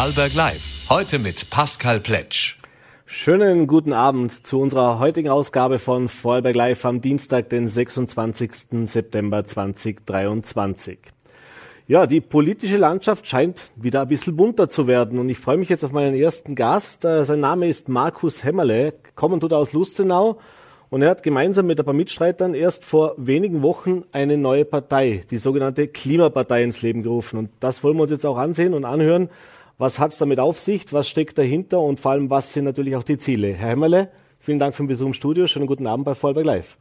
Vorarlberg Live. Heute mit Pascal Pletsch. Schönen guten Abend zu unserer heutigen Ausgabe von Vorarlberg Live am Dienstag, den 26. September 2023. Ja, die politische Landschaft scheint wieder ein bisschen bunter zu werden und ich freue mich jetzt auf meinen ersten Gast. Äh, sein Name ist Markus Hämmerle, kommen tut aus Lustenau und er hat gemeinsam mit ein paar Mitstreitern erst vor wenigen Wochen eine neue Partei, die sogenannte Klimapartei, ins Leben gerufen. Und das wollen wir uns jetzt auch ansehen und anhören. Was hat es damit auf sich? Was steckt dahinter? Und vor allem, was sind natürlich auch die Ziele? Herr Hemmerle, vielen Dank für den Besuch im Studio. Schönen guten Abend bei Vollberg Live.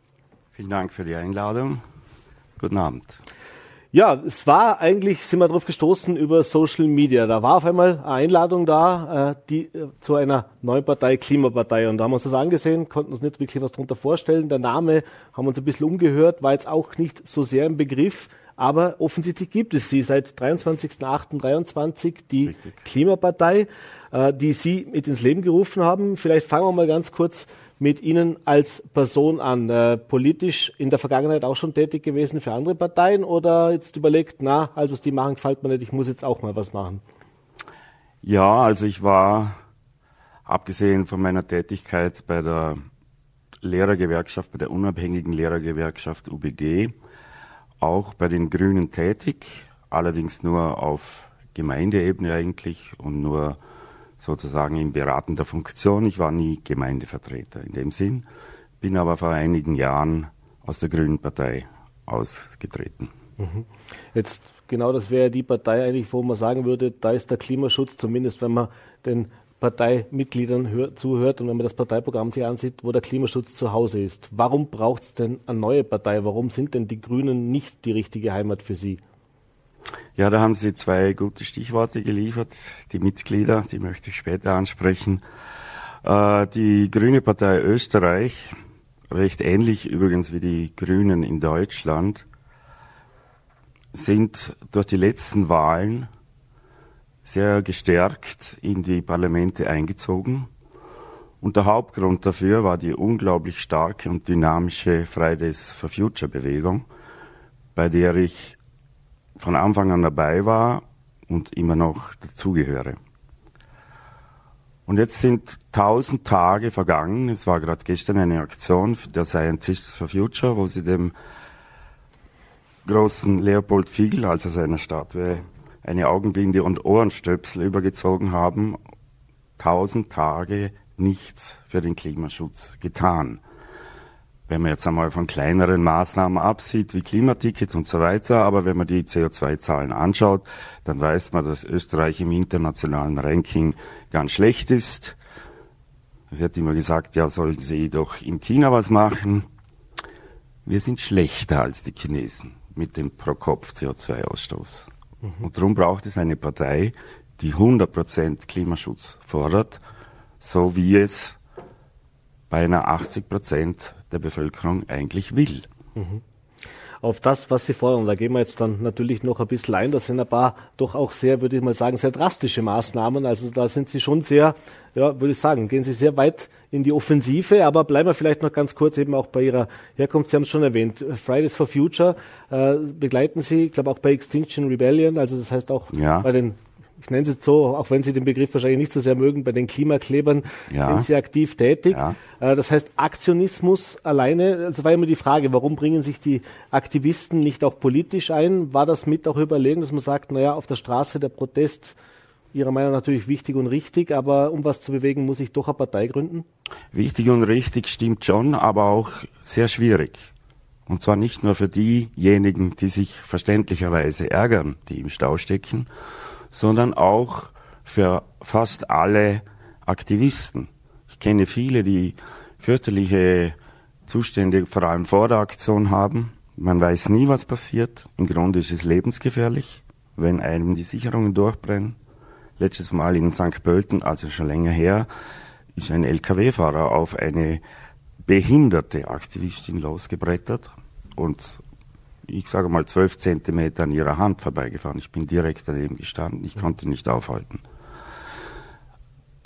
Vielen Dank für die Einladung. Guten Abend. Ja, es war eigentlich, sind wir darauf gestoßen über Social Media. Da war auf einmal eine Einladung da, äh, die äh, zu einer neuen Partei, Klimapartei. Und da haben wir uns das angesehen, konnten uns nicht wirklich was darunter vorstellen. Der Name haben uns ein bisschen umgehört, war jetzt auch nicht so sehr im Begriff. Aber offensichtlich gibt es sie seit 23.08.23, die Richtig. Klimapartei, äh, die Sie mit ins Leben gerufen haben. Vielleicht fangen wir mal ganz kurz mit Ihnen als Person an? Äh, politisch in der Vergangenheit auch schon tätig gewesen für andere Parteien oder jetzt überlegt, na, also was die machen, gefällt mir nicht, ich muss jetzt auch mal was machen? Ja, also ich war, abgesehen von meiner Tätigkeit bei der Lehrergewerkschaft, bei der unabhängigen Lehrergewerkschaft UBG, auch bei den Grünen tätig, allerdings nur auf Gemeindeebene eigentlich und nur sozusagen in beratender Funktion. Ich war nie Gemeindevertreter in dem Sinn, bin aber vor einigen Jahren aus der Grünen Partei ausgetreten. Mhm. Jetzt genau das wäre die Partei eigentlich, wo man sagen würde, da ist der Klimaschutz, zumindest wenn man den Parteimitgliedern hör, zuhört und wenn man das Parteiprogramm sich ansieht, wo der Klimaschutz zu Hause ist. Warum braucht es denn eine neue Partei? Warum sind denn die Grünen nicht die richtige Heimat für Sie? Ja, da haben Sie zwei gute Stichworte geliefert. Die Mitglieder, die möchte ich später ansprechen. Äh, die Grüne Partei Österreich, recht ähnlich übrigens wie die Grünen in Deutschland, sind durch die letzten Wahlen sehr gestärkt in die Parlamente eingezogen. Und der Hauptgrund dafür war die unglaublich starke und dynamische Fridays for Future Bewegung, bei der ich von Anfang an dabei war und immer noch dazugehöre. Und jetzt sind tausend Tage vergangen. Es war gerade gestern eine Aktion der Scientists for Future, wo sie dem großen Leopold Fiegel, also seiner Statue, eine Augenbinde und Ohrenstöpsel übergezogen haben. Tausend Tage nichts für den Klimaschutz getan wenn man jetzt einmal von kleineren Maßnahmen absieht, wie Klimaticket und so weiter, aber wenn man die CO2-Zahlen anschaut, dann weiß man, dass Österreich im internationalen Ranking ganz schlecht ist. Es wird immer gesagt, ja, sollen sie doch in China was machen. Wir sind schlechter als die Chinesen mit dem Pro-Kopf-CO2-Ausstoß. Mhm. Und darum braucht es eine Partei, die 100% Klimaschutz fordert, so wie es bei einer 80 Prozent der Bevölkerung eigentlich will. Mhm. Auf das, was Sie fordern, da gehen wir jetzt dann natürlich noch ein bisschen ein. Das sind ein paar doch auch sehr, würde ich mal sagen, sehr drastische Maßnahmen. Also da sind Sie schon sehr, ja, würde ich sagen, gehen Sie sehr weit in die Offensive. Aber bleiben wir vielleicht noch ganz kurz eben auch bei Ihrer Herkunft. Sie haben es schon erwähnt. Fridays for Future äh, begleiten Sie, ich glaube auch bei Extinction Rebellion. Also das heißt auch ja. bei den ich nenne es jetzt so, auch wenn Sie den Begriff wahrscheinlich nicht so sehr mögen, bei den Klimaklebern ja. sind Sie aktiv tätig. Ja. Äh, das heißt, Aktionismus alleine, also war immer die Frage, warum bringen sich die Aktivisten nicht auch politisch ein? War das mit auch überlegen, dass man sagt, naja, auf der Straße der Protest, Ihrer Meinung nach natürlich wichtig und richtig, aber um was zu bewegen, muss ich doch eine Partei gründen? Wichtig und richtig stimmt schon, aber auch sehr schwierig. Und zwar nicht nur für diejenigen, die sich verständlicherweise ärgern, die im Stau stecken, sondern auch für fast alle Aktivisten. Ich kenne viele, die fürchterliche Zustände vor allem vor der Aktion haben. Man weiß nie, was passiert. Im Grunde ist es lebensgefährlich, wenn einem die Sicherungen durchbrennen. Letztes Mal in St. Pölten, also schon länger her, ist ein LKW-Fahrer auf eine behinderte Aktivistin losgebrettert und ich sage mal, zwölf Zentimeter an ihrer Hand vorbeigefahren. Ich bin direkt daneben gestanden. Ich konnte nicht aufhalten.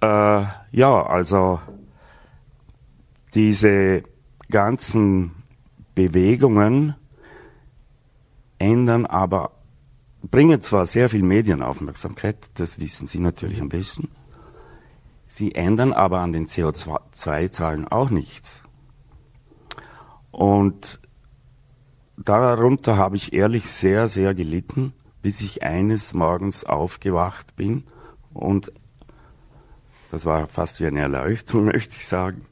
Äh, ja, also diese ganzen Bewegungen ändern aber bringen zwar sehr viel Medienaufmerksamkeit, das wissen Sie natürlich am besten, sie ändern aber an den CO2-Zahlen auch nichts. Und darunter habe ich ehrlich sehr, sehr gelitten, bis ich eines Morgens aufgewacht bin und das war fast wie eine Erleuchtung, möchte ich sagen,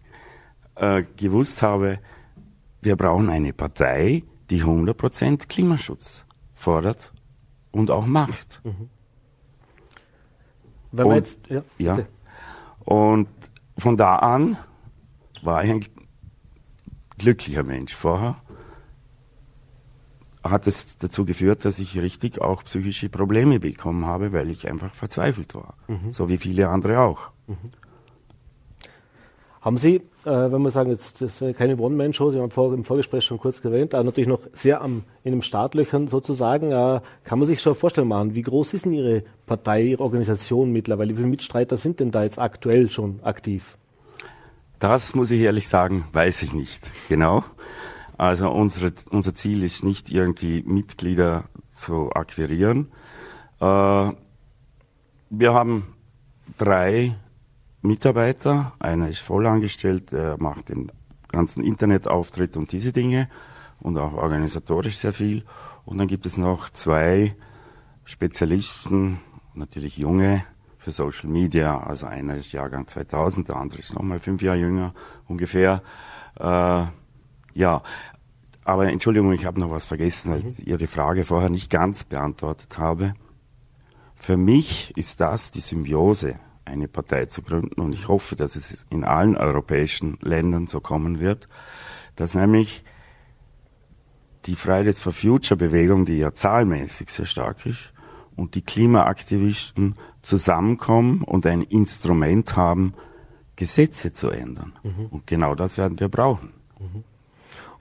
äh, gewusst habe, wir brauchen eine Partei, die 100% Klimaschutz fordert und auch macht. Mhm. Wenn und, jetzt, ja, ja. Und von da an war ich ein glücklicher Mensch. Vorher hat es dazu geführt, dass ich richtig auch psychische Probleme bekommen habe, weil ich einfach verzweifelt war. Mhm. So wie viele andere auch. Mhm. Haben Sie, äh, wenn wir sagen, jetzt das ist keine One-Man-Show, Sie haben vor, im Vorgespräch schon kurz erwähnt, äh, natürlich noch sehr am, in den Startlöchern sozusagen, äh, kann man sich schon vorstellen machen, wie groß ist denn Ihre Partei, Ihre Organisation mittlerweile? Wie viele Mitstreiter sind denn da jetzt aktuell schon aktiv? Das muss ich ehrlich sagen, weiß ich nicht genau. Also unsere, unser Ziel ist nicht irgendwie Mitglieder zu akquirieren. Äh, wir haben drei Mitarbeiter. Einer ist vollangestellt, der macht den ganzen Internetauftritt und diese Dinge und auch organisatorisch sehr viel. Und dann gibt es noch zwei Spezialisten, natürlich junge, für Social Media. Also einer ist Jahrgang 2000, der andere ist nochmal fünf Jahre jünger ungefähr. Äh, ja, aber Entschuldigung, ich habe noch was vergessen, weil ich Ihre Frage vorher nicht ganz beantwortet habe. Für mich ist das die Symbiose eine Partei zu gründen. Und ich hoffe, dass es in allen europäischen Ländern so kommen wird, dass nämlich die Fridays for Future Bewegung, die ja zahlmäßig sehr stark ist, und die Klimaaktivisten zusammenkommen und ein Instrument haben, Gesetze zu ändern. Mhm. Und genau das werden wir brauchen. Mhm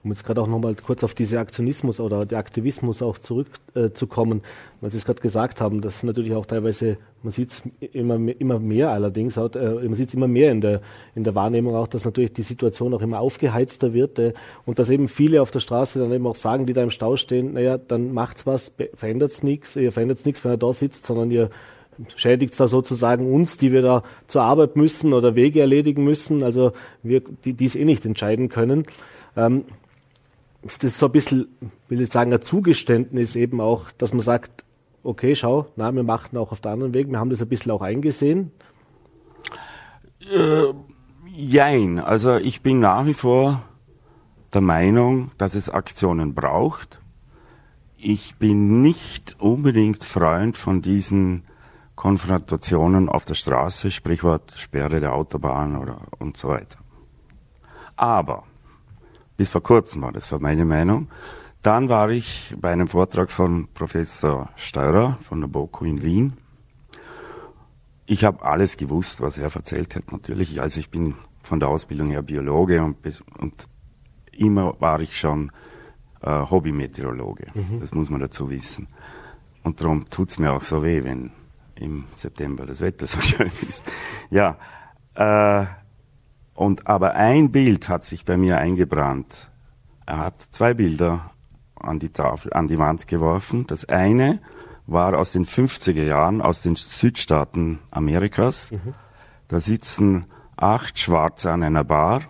um jetzt gerade auch nochmal kurz auf diese Aktionismus oder der Aktivismus auch zurückzukommen, äh, weil Sie es gerade gesagt haben, dass natürlich auch teilweise, man sieht es immer, immer mehr allerdings, auch, äh, man sieht es immer mehr in der, in der Wahrnehmung auch, dass natürlich die Situation auch immer aufgeheizter wird äh, und dass eben viele auf der Straße dann eben auch sagen, die da im Stau stehen, naja, dann macht's was, verändert nichts, ihr verändert nichts, wenn er da sitzt, sondern ihr schädigt da sozusagen uns, die wir da zur Arbeit müssen oder Wege erledigen müssen, also wir, die, die es eh nicht entscheiden können. Ähm, ist das so ein bisschen, will ich sagen, ein Zugeständnis eben auch, dass man sagt, okay, schau, na, wir machen auch auf der anderen Weg, wir haben das ein bisschen auch eingesehen? Äh, jein, also ich bin nach wie vor der Meinung, dass es Aktionen braucht. Ich bin nicht unbedingt Freund von diesen Konfrontationen auf der Straße, Sprichwort Sperre der Autobahn oder und so weiter. Aber bis vor kurzem war das war meine Meinung. Dann war ich bei einem Vortrag von Professor Steurer von der BOKU in Wien. Ich habe alles gewusst, was er erzählt hat, natürlich. Also ich bin von der Ausbildung her Biologe und, bis, und immer war ich schon äh, Hobbymeteorologe. Mhm. Das muss man dazu wissen. Und darum tut es mir auch so weh, wenn im September das Wetter so schön ist. Ja, äh, und aber ein Bild hat sich bei mir eingebrannt. Er hat zwei Bilder an die Tafel, an die Wand geworfen. Das eine war aus den 50er Jahren, aus den Südstaaten Amerikas. Mhm. Da sitzen acht Schwarze an einer Bar.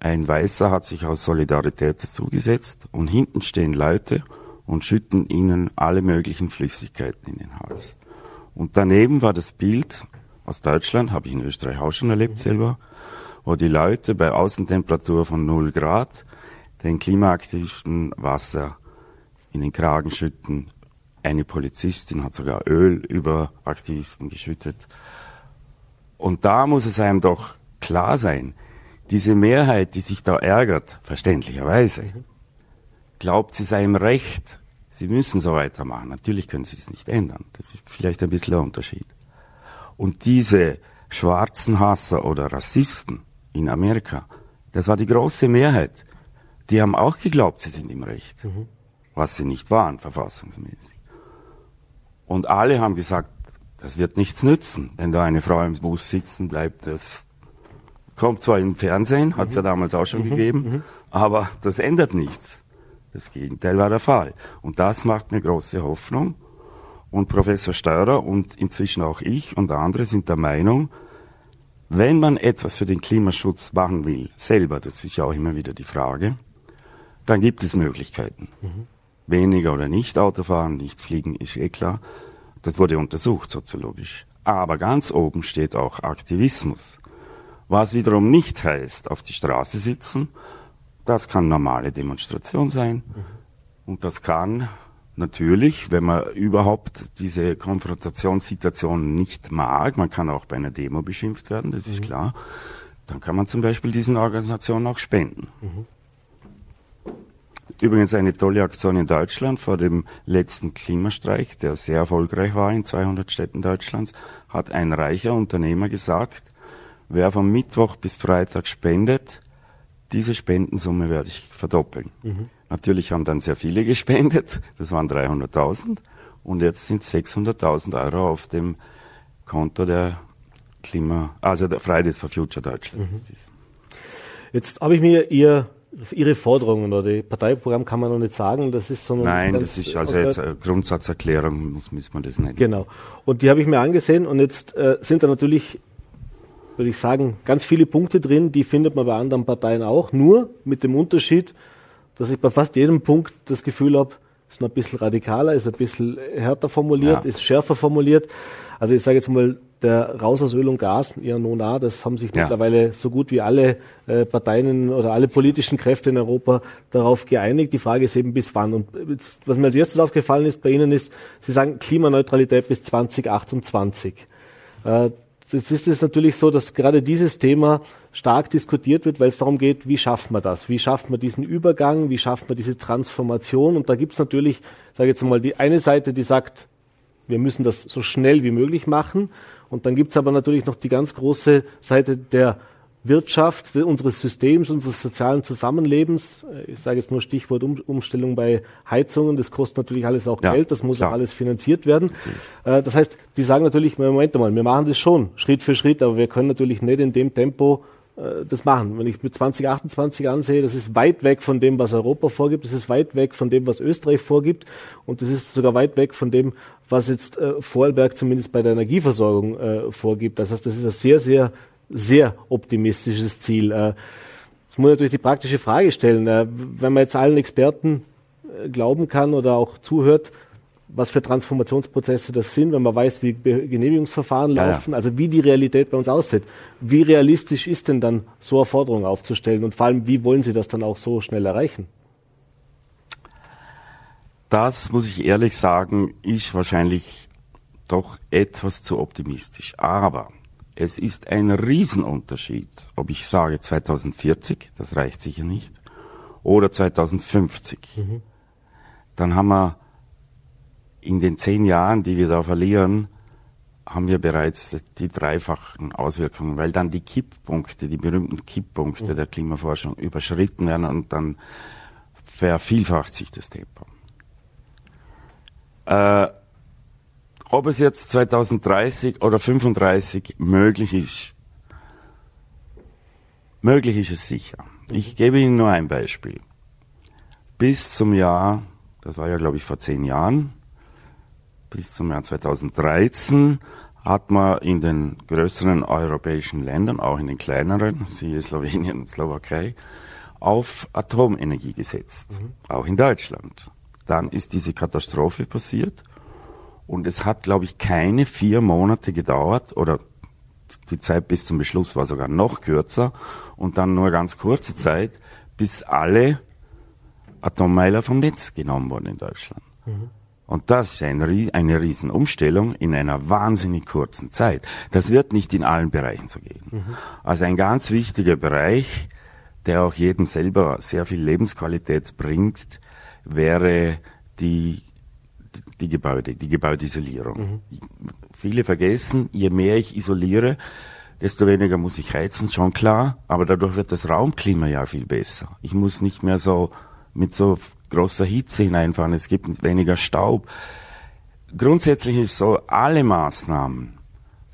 Ein Weißer hat sich aus Solidarität dazugesetzt und hinten stehen Leute und schütten ihnen alle möglichen Flüssigkeiten in den Hals. Und daneben war das Bild aus Deutschland, habe ich in Österreich auch schon erlebt mhm. selber, wo die Leute bei Außentemperatur von 0 Grad den Klimaaktivisten Wasser in den Kragen schütten. Eine Polizistin hat sogar Öl über Aktivisten geschüttet. Und da muss es einem doch klar sein, diese Mehrheit, die sich da ärgert, verständlicherweise, glaubt, sie sei im Recht, sie müssen so weitermachen. Natürlich können sie es nicht ändern. Das ist vielleicht ein bisschen der Unterschied. Und diese schwarzen Hasser oder Rassisten, in Amerika. Das war die große Mehrheit. Die haben auch geglaubt, sie sind im Recht, mhm. was sie nicht waren, verfassungsmäßig. Und alle haben gesagt, das wird nichts nützen, wenn da eine Frau im Bus sitzen bleibt. Das kommt zwar im Fernsehen, hat es ja mhm. damals auch schon mhm. gegeben, mhm. aber das ändert nichts. Das Gegenteil war der Fall. Und das macht mir große Hoffnung. Und Professor Steurer und inzwischen auch ich und andere sind der Meinung, wenn man etwas für den Klimaschutz machen will, selber, das ist ja auch immer wieder die Frage, dann gibt es Möglichkeiten. Mhm. Weniger oder nicht Autofahren, nicht fliegen, ist eh klar. Das wurde untersucht soziologisch. Aber ganz oben steht auch Aktivismus. Was wiederum nicht heißt, auf die Straße sitzen. Das kann normale Demonstration sein. Mhm. Und das kann natürlich, wenn man überhaupt diese Konfrontationssituation nicht mag, man kann auch bei einer Demo beschimpft werden, das ist mhm. klar, dann kann man zum Beispiel diesen Organisationen auch spenden. Mhm. Übrigens eine tolle Aktion in Deutschland vor dem letzten Klimastreik, der sehr erfolgreich war in 200 Städten Deutschlands, hat ein reicher Unternehmer gesagt, wer von Mittwoch bis Freitag spendet, diese Spendensumme werde ich verdoppeln. Mhm. Natürlich haben dann sehr viele gespendet, das waren 300.000 und jetzt sind 600.000 Euro auf dem Konto der Klima, also der Fridays for Future Deutschland. Mhm. Jetzt habe ich mir Ihr Ihre Forderungen oder die Parteiprogramm kann man noch nicht sagen, das ist so Nein, das ist also jetzt eine Grundsatzerklärung, muss, muss man das nennen. Genau. Und die habe ich mir angesehen und jetzt äh, sind da natürlich, würde ich sagen, ganz viele Punkte drin, die findet man bei anderen Parteien auch, nur mit dem Unterschied, dass ich bei fast jedem Punkt das Gefühl habe, ist noch ein bisschen radikaler, ist ein bisschen härter formuliert, ja. ist schärfer formuliert. Also ich sage jetzt mal, der Raus aus Öl und Gas, ja Nona, das haben sich ja. mittlerweile so gut wie alle äh, Parteien oder alle politischen Kräfte in Europa darauf geeinigt. Die Frage ist eben bis wann. Und jetzt, was mir als erstes aufgefallen ist bei Ihnen ist, Sie sagen Klimaneutralität bis 2028. Äh, Jetzt ist es natürlich so, dass gerade dieses Thema stark diskutiert wird, weil es darum geht, wie schafft man das? Wie schafft man diesen Übergang? Wie schafft man diese Transformation? Und da gibt es natürlich, sage ich jetzt mal, die eine Seite, die sagt, wir müssen das so schnell wie möglich machen. Und dann gibt es aber natürlich noch die ganz große Seite der Wirtschaft, unseres Systems, unseres sozialen Zusammenlebens. Ich sage jetzt nur Stichwort um, Umstellung bei Heizungen. Das kostet natürlich alles auch ja, Geld. Das muss klar. auch alles finanziert werden. Natürlich. Äh, das heißt, die sagen natürlich, Moment mal, wir machen das schon Schritt für Schritt, aber wir können natürlich nicht in dem Tempo äh, das machen. Wenn ich mit 2028 ansehe, das ist weit weg von dem, was Europa vorgibt, das ist weit weg von dem, was Österreich vorgibt und das ist sogar weit weg von dem, was jetzt äh, Vorarlberg zumindest bei der Energieversorgung äh, vorgibt. Das heißt, das ist ein sehr, sehr sehr optimistisches Ziel. Äh, das muss natürlich die praktische Frage stellen. Äh, wenn man jetzt allen Experten äh, glauben kann oder auch zuhört, was für Transformationsprozesse das sind, wenn man weiß, wie Genehmigungsverfahren laufen, ja, ja. also wie die Realität bei uns aussieht. Wie realistisch ist denn dann so eine Forderung aufzustellen und vor allem, wie wollen Sie das dann auch so schnell erreichen? Das muss ich ehrlich sagen, ist wahrscheinlich doch etwas zu optimistisch. Aber es ist ein Riesenunterschied, ob ich sage 2040, das reicht sicher nicht, oder 2050. Mhm. Dann haben wir in den zehn Jahren, die wir da verlieren, haben wir bereits die dreifachen Auswirkungen, weil dann die Kipppunkte, die berühmten Kipppunkte mhm. der Klimaforschung überschritten werden und dann vervielfacht sich das Tempo. Äh, ob es jetzt 2030 oder 35 möglich ist, möglich ist es sicher. Ich gebe Ihnen nur ein Beispiel. Bis zum Jahr, das war ja glaube ich vor zehn Jahren, bis zum Jahr 2013 hat man in den größeren europäischen Ländern, auch in den kleineren, siehe Slowenien und Slowakei, auf Atomenergie gesetzt, mhm. auch in Deutschland. Dann ist diese Katastrophe passiert und es hat, glaube ich, keine vier Monate gedauert oder die Zeit bis zum Beschluss war sogar noch kürzer und dann nur ganz kurze Zeit, bis alle Atommeiler vom Netz genommen wurden in Deutschland. Mhm. Und das ist eine, eine Riesenumstellung in einer wahnsinnig kurzen Zeit. Das wird nicht in allen Bereichen so gehen. Mhm. Also ein ganz wichtiger Bereich, der auch jedem selber sehr viel Lebensqualität bringt, wäre die die Gebäude, die Gebäudeisolierung. Mhm. Viele vergessen, je mehr ich isoliere, desto weniger muss ich heizen, schon klar, aber dadurch wird das Raumklima ja viel besser. Ich muss nicht mehr so mit so großer Hitze hineinfahren, es gibt weniger Staub. Grundsätzlich ist so, alle Maßnahmen,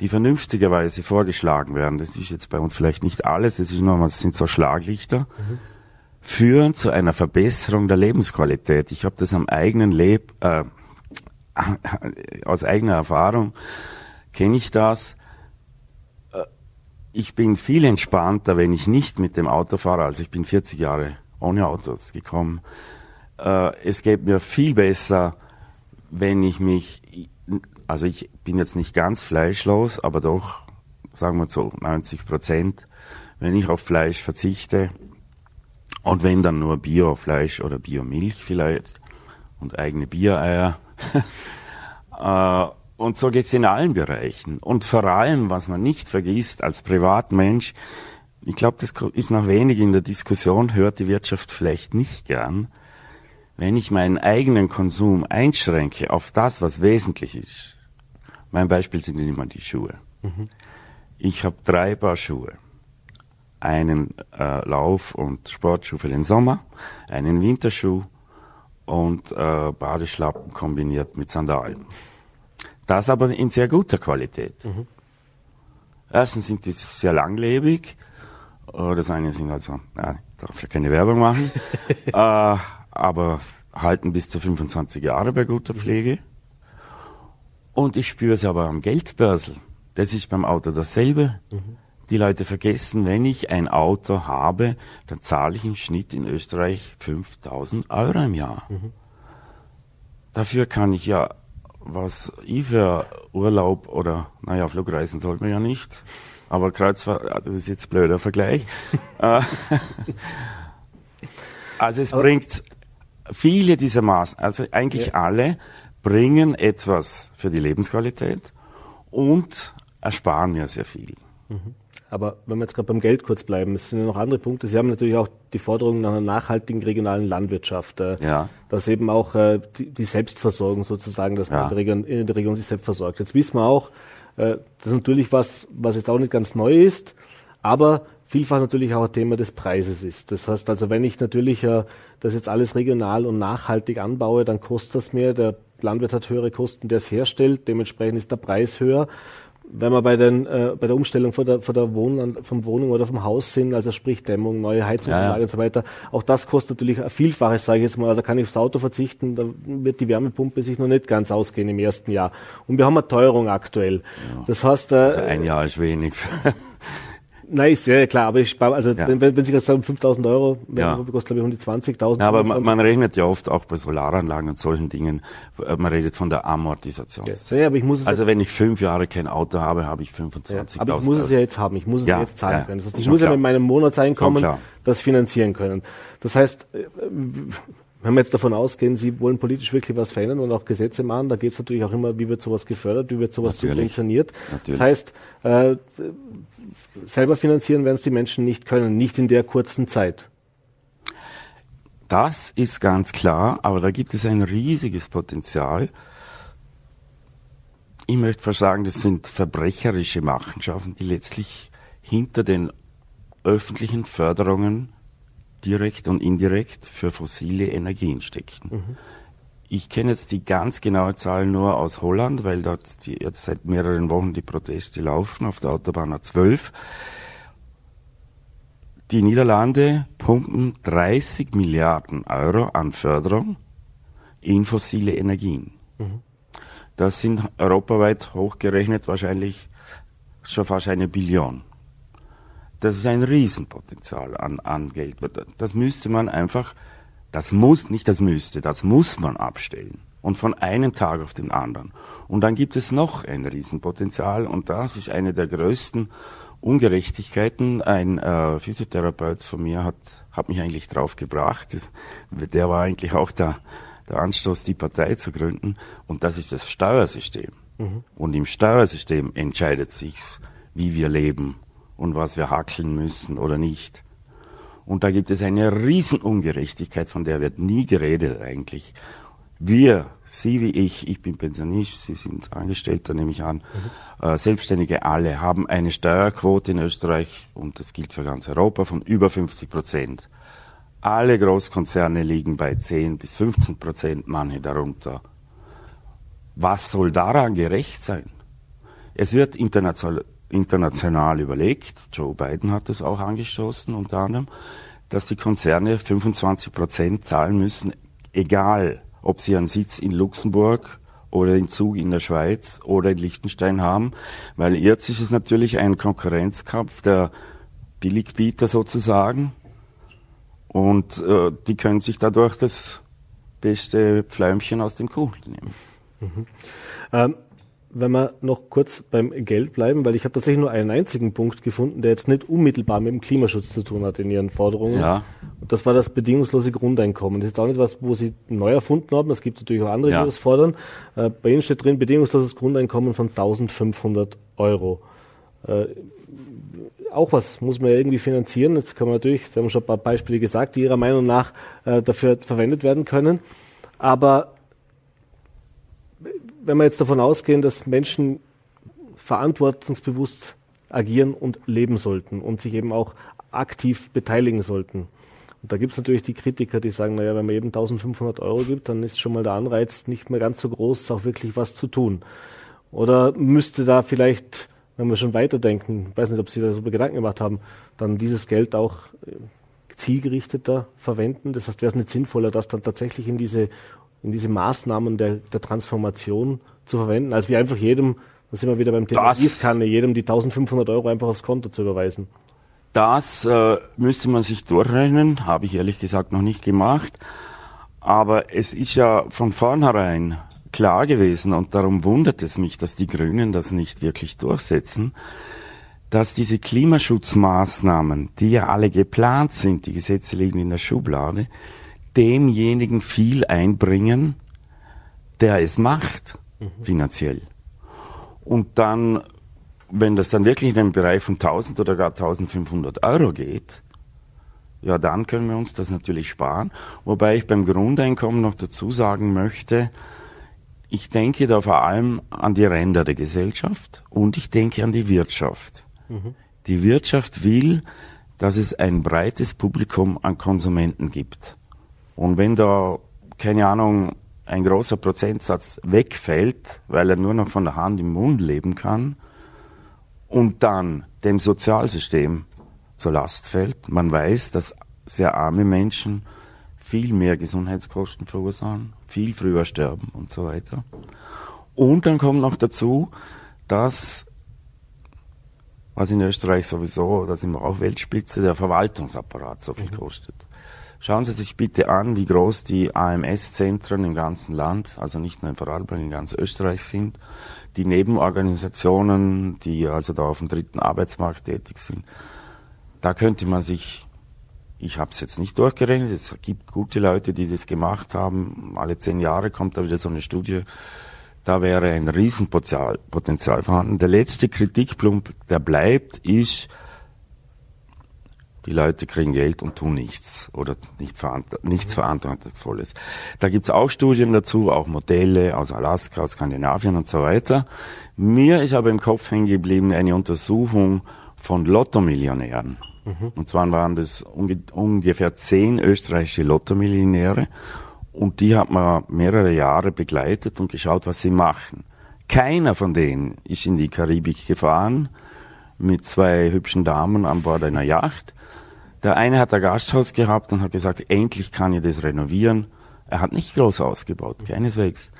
die vernünftigerweise vorgeschlagen werden, das ist jetzt bei uns vielleicht nicht alles, das ist nur, das sind so Schlaglichter, mhm. führen zu einer Verbesserung der Lebensqualität. Ich habe das am eigenen Leb, äh, aus eigener Erfahrung kenne ich das. Äh, ich bin viel entspannter, wenn ich nicht mit dem Auto fahre. Also ich bin 40 Jahre ohne Autos gekommen. Äh, es geht mir viel besser, wenn ich mich, also ich bin jetzt nicht ganz fleischlos, aber doch, sagen wir so, 90 Prozent, wenn ich auf Fleisch verzichte und wenn dann nur Biofleisch oder Biomilch vielleicht und eigene Biereier. äh, und so geht's in allen Bereichen. Und vor allem, was man nicht vergisst als Privatmensch, ich glaube, das ist noch wenig in der Diskussion, hört die Wirtschaft vielleicht nicht gern. Wenn ich meinen eigenen Konsum einschränke auf das, was wesentlich ist, mein Beispiel sind immer die Schuhe. Mhm. Ich habe drei Paar Schuhe. Einen äh, Lauf- und Sportschuh für den Sommer, einen Winterschuh und äh, Badeschlappen kombiniert mit Sandalen. Das aber in sehr guter Qualität. Mhm. Erstens sind die sehr langlebig. Äh, das eine sind also, ich darf ja keine Werbung machen, äh, aber halten bis zu 25 Jahre bei guter Pflege. Und ich spüre es aber am Geldbörsel. Das ist beim Auto dasselbe. Mhm. Die Leute vergessen, wenn ich ein Auto habe, dann zahle ich im Schnitt in Österreich 5000 Euro im Jahr. Mhm. Dafür kann ich ja, was ich für Urlaub oder, naja, Flugreisen sollte man ja nicht, aber Kreuzfahrt, das ist jetzt ein blöder Vergleich. Äh, also es aber bringt viele dieser Maßnahmen, also eigentlich ja. alle, bringen etwas für die Lebensqualität und ersparen mir sehr viel. Mhm. Aber wenn wir jetzt gerade beim Geld kurz bleiben, es sind ja noch andere Punkte. Sie haben natürlich auch die Forderung nach einer nachhaltigen regionalen Landwirtschaft, äh, ja. dass eben auch äh, die, die, Selbstversorgung sozusagen, dass man in, der Region, in der Region sich selbst versorgt. Jetzt wissen wir auch, äh, das ist natürlich was, was jetzt auch nicht ganz neu ist, aber vielfach natürlich auch ein Thema des Preises ist. Das heißt also, wenn ich natürlich äh, das jetzt alles regional und nachhaltig anbaue, dann kostet das mehr. Der Landwirt hat höhere Kosten, der es herstellt. Dementsprechend ist der Preis höher wenn wir bei, den, äh, bei der Umstellung von der, von der Wohn vom Wohnung oder vom Haus sind, also sprich Dämmung, neue Heizungsanlage ja, ja. und so weiter, auch das kostet natürlich ein Vielfaches, sage ich jetzt mal. Also kann ich aufs Auto verzichten, da wird die Wärmepumpe sich noch nicht ganz ausgehen im ersten Jahr. Und wir haben eine Teuerung aktuell. Ja. Das heißt, äh, also ein Jahr ist wenig. Nein, ist ja klar, aber ich also ja. wenn, wenn Sie gerade sagen 5000 Euro, ja. kostet glaube ich 120.000. Ja, aber man, man, rechnet ja oft auch bei Solaranlagen und solchen Dingen, äh, man redet von der Amortisation. Ja, aber ich muss es also wenn ich fünf Jahre kein Auto habe, habe ich 25.000. Ja, aber ich muss es ja jetzt haben, ich muss es ja, jetzt zahlen können. Das heißt, ich muss klar. ja mit meinem Monatseinkommen das finanzieren können. Das heißt, äh, wenn wir jetzt davon ausgehen, Sie wollen politisch wirklich was verändern und auch Gesetze machen, da geht es natürlich auch immer, wie wird sowas gefördert, wie wird sowas natürlich. subventioniert. Natürlich. Das heißt, äh, selber finanzieren werden es die Menschen nicht können, nicht in der kurzen Zeit. Das ist ganz klar, aber da gibt es ein riesiges Potenzial. Ich möchte fast sagen, das sind verbrecherische Machenschaften, die letztlich hinter den öffentlichen Förderungen direkt und indirekt für fossile Energien stecken. Mhm. Ich kenne jetzt die ganz genaue Zahl nur aus Holland, weil dort die, jetzt seit mehreren Wochen die Proteste laufen auf der Autobahn A12. Die Niederlande pumpen 30 Milliarden Euro an Förderung in fossile Energien. Mhm. Das sind europaweit hochgerechnet wahrscheinlich schon fast eine Billion. Das ist ein Riesenpotenzial an, an Geld. Das müsste man einfach das muss, nicht das müsste, das muss man abstellen. Und von einem Tag auf den anderen. Und dann gibt es noch ein Riesenpotenzial und das ist eine der größten Ungerechtigkeiten. Ein äh, Physiotherapeut von mir hat, hat mich eigentlich drauf gebracht. Der war eigentlich auch der, der Anstoß, die Partei zu gründen. Und das ist das Steuersystem. Mhm. Und im Steuersystem entscheidet sich's, wie wir leben und was wir hackeln müssen oder nicht. Und da gibt es eine Riesenungerechtigkeit, von der wird nie geredet eigentlich. Wir, Sie wie ich, ich bin Pensionist, Sie sind Angestellter, nehme ich an, mhm. äh, Selbstständige alle haben eine Steuerquote in Österreich, und das gilt für ganz Europa, von über 50 Prozent. Alle Großkonzerne liegen bei 10 bis 15 Prozent, manche darunter. Was soll daran gerecht sein? Es wird international, international überlegt, Joe Biden hat das auch angestoßen unter anderem, dass die Konzerne 25 Prozent zahlen müssen, egal ob sie einen Sitz in Luxemburg oder den Zug in der Schweiz oder in Liechtenstein haben, weil jetzt ist es natürlich ein Konkurrenzkampf der Billigbieter sozusagen und äh, die können sich dadurch das beste Pfläumchen aus dem Kuchen nehmen. Mhm. Ähm, wenn wir noch kurz beim Geld bleiben, weil ich habe tatsächlich nur einen einzigen Punkt gefunden, der jetzt nicht unmittelbar mit dem Klimaschutz zu tun hat in Ihren Forderungen. Ja. Und das war das bedingungslose Grundeinkommen. Das ist auch nicht was, wo Sie neu erfunden haben. Es gibt natürlich auch andere, ja. die das fordern. Äh, bei Ihnen steht drin bedingungsloses Grundeinkommen von 1500 Euro. Äh, auch was muss man ja irgendwie finanzieren. Jetzt kann man natürlich, Sie haben schon ein paar Beispiele gesagt, die Ihrer Meinung nach äh, dafür verwendet werden können. Aber wenn wir jetzt davon ausgehen, dass Menschen verantwortungsbewusst agieren und leben sollten und sich eben auch aktiv beteiligen sollten. Und da gibt es natürlich die Kritiker, die sagen, naja, wenn man eben 1500 Euro gibt, dann ist schon mal der Anreiz nicht mehr ganz so groß, auch wirklich was zu tun. Oder müsste da vielleicht, wenn wir schon weiterdenken, ich weiß nicht, ob Sie da so Gedanken gemacht haben, dann dieses Geld auch äh, zielgerichteter verwenden? Das heißt, wäre es nicht sinnvoller, das dann tatsächlich in diese in diese Maßnahmen der, der Transformation zu verwenden, als wie einfach jedem, da sind wir wieder beim Thema Gießkanne, jedem die 1500 Euro einfach aufs Konto zu überweisen. Das äh, müsste man sich durchrechnen, habe ich ehrlich gesagt noch nicht gemacht. Aber es ist ja von vornherein klar gewesen und darum wundert es mich, dass die Grünen das nicht wirklich durchsetzen, dass diese Klimaschutzmaßnahmen, die ja alle geplant sind, die Gesetze liegen in der Schublade, demjenigen viel einbringen, der es macht, mhm. finanziell. Und dann, wenn das dann wirklich in den Bereich von 1000 oder gar 1500 Euro geht, ja, dann können wir uns das natürlich sparen. Wobei ich beim Grundeinkommen noch dazu sagen möchte, ich denke da vor allem an die Ränder der Gesellschaft und ich denke an die Wirtschaft. Mhm. Die Wirtschaft will, dass es ein breites Publikum an Konsumenten gibt. Und wenn da, keine Ahnung, ein großer Prozentsatz wegfällt, weil er nur noch von der Hand im Mund leben kann und dann dem Sozialsystem zur Last fällt, man weiß, dass sehr arme Menschen viel mehr Gesundheitskosten verursachen, viel früher sterben und so weiter. Und dann kommt noch dazu, dass, was in Österreich sowieso, da sind wir auch Weltspitze, der Verwaltungsapparat so viel mhm. kostet. Schauen Sie sich bitte an, wie groß die AMS-Zentren im ganzen Land, also nicht nur in Vorarlberg, in ganz Österreich sind. Die Nebenorganisationen, die also da auf dem dritten Arbeitsmarkt tätig sind. Da könnte man sich, ich habe es jetzt nicht durchgerechnet, es gibt gute Leute, die das gemacht haben. Alle zehn Jahre kommt da wieder so eine Studie. Da wäre ein Riesenpotenzial vorhanden. Der letzte Kritikpunkt, der bleibt, ist, die Leute kriegen Geld und tun nichts oder nicht verant nichts Verantwortungsvolles. Da gibt's auch Studien dazu, auch Modelle aus Alaska, aus Skandinavien und so weiter. Mir ist aber im Kopf hängen geblieben eine Untersuchung von Lottomillionären. Mhm. Und zwar waren das unge ungefähr zehn österreichische Lottomillionäre und die hat man mehrere Jahre begleitet und geschaut, was sie machen. Keiner von denen ist in die Karibik gefahren mit zwei hübschen Damen an Bord einer Yacht der eine hat ein Gasthaus gehabt und hat gesagt, endlich kann ich das renovieren. Er hat nicht groß ausgebaut, keineswegs.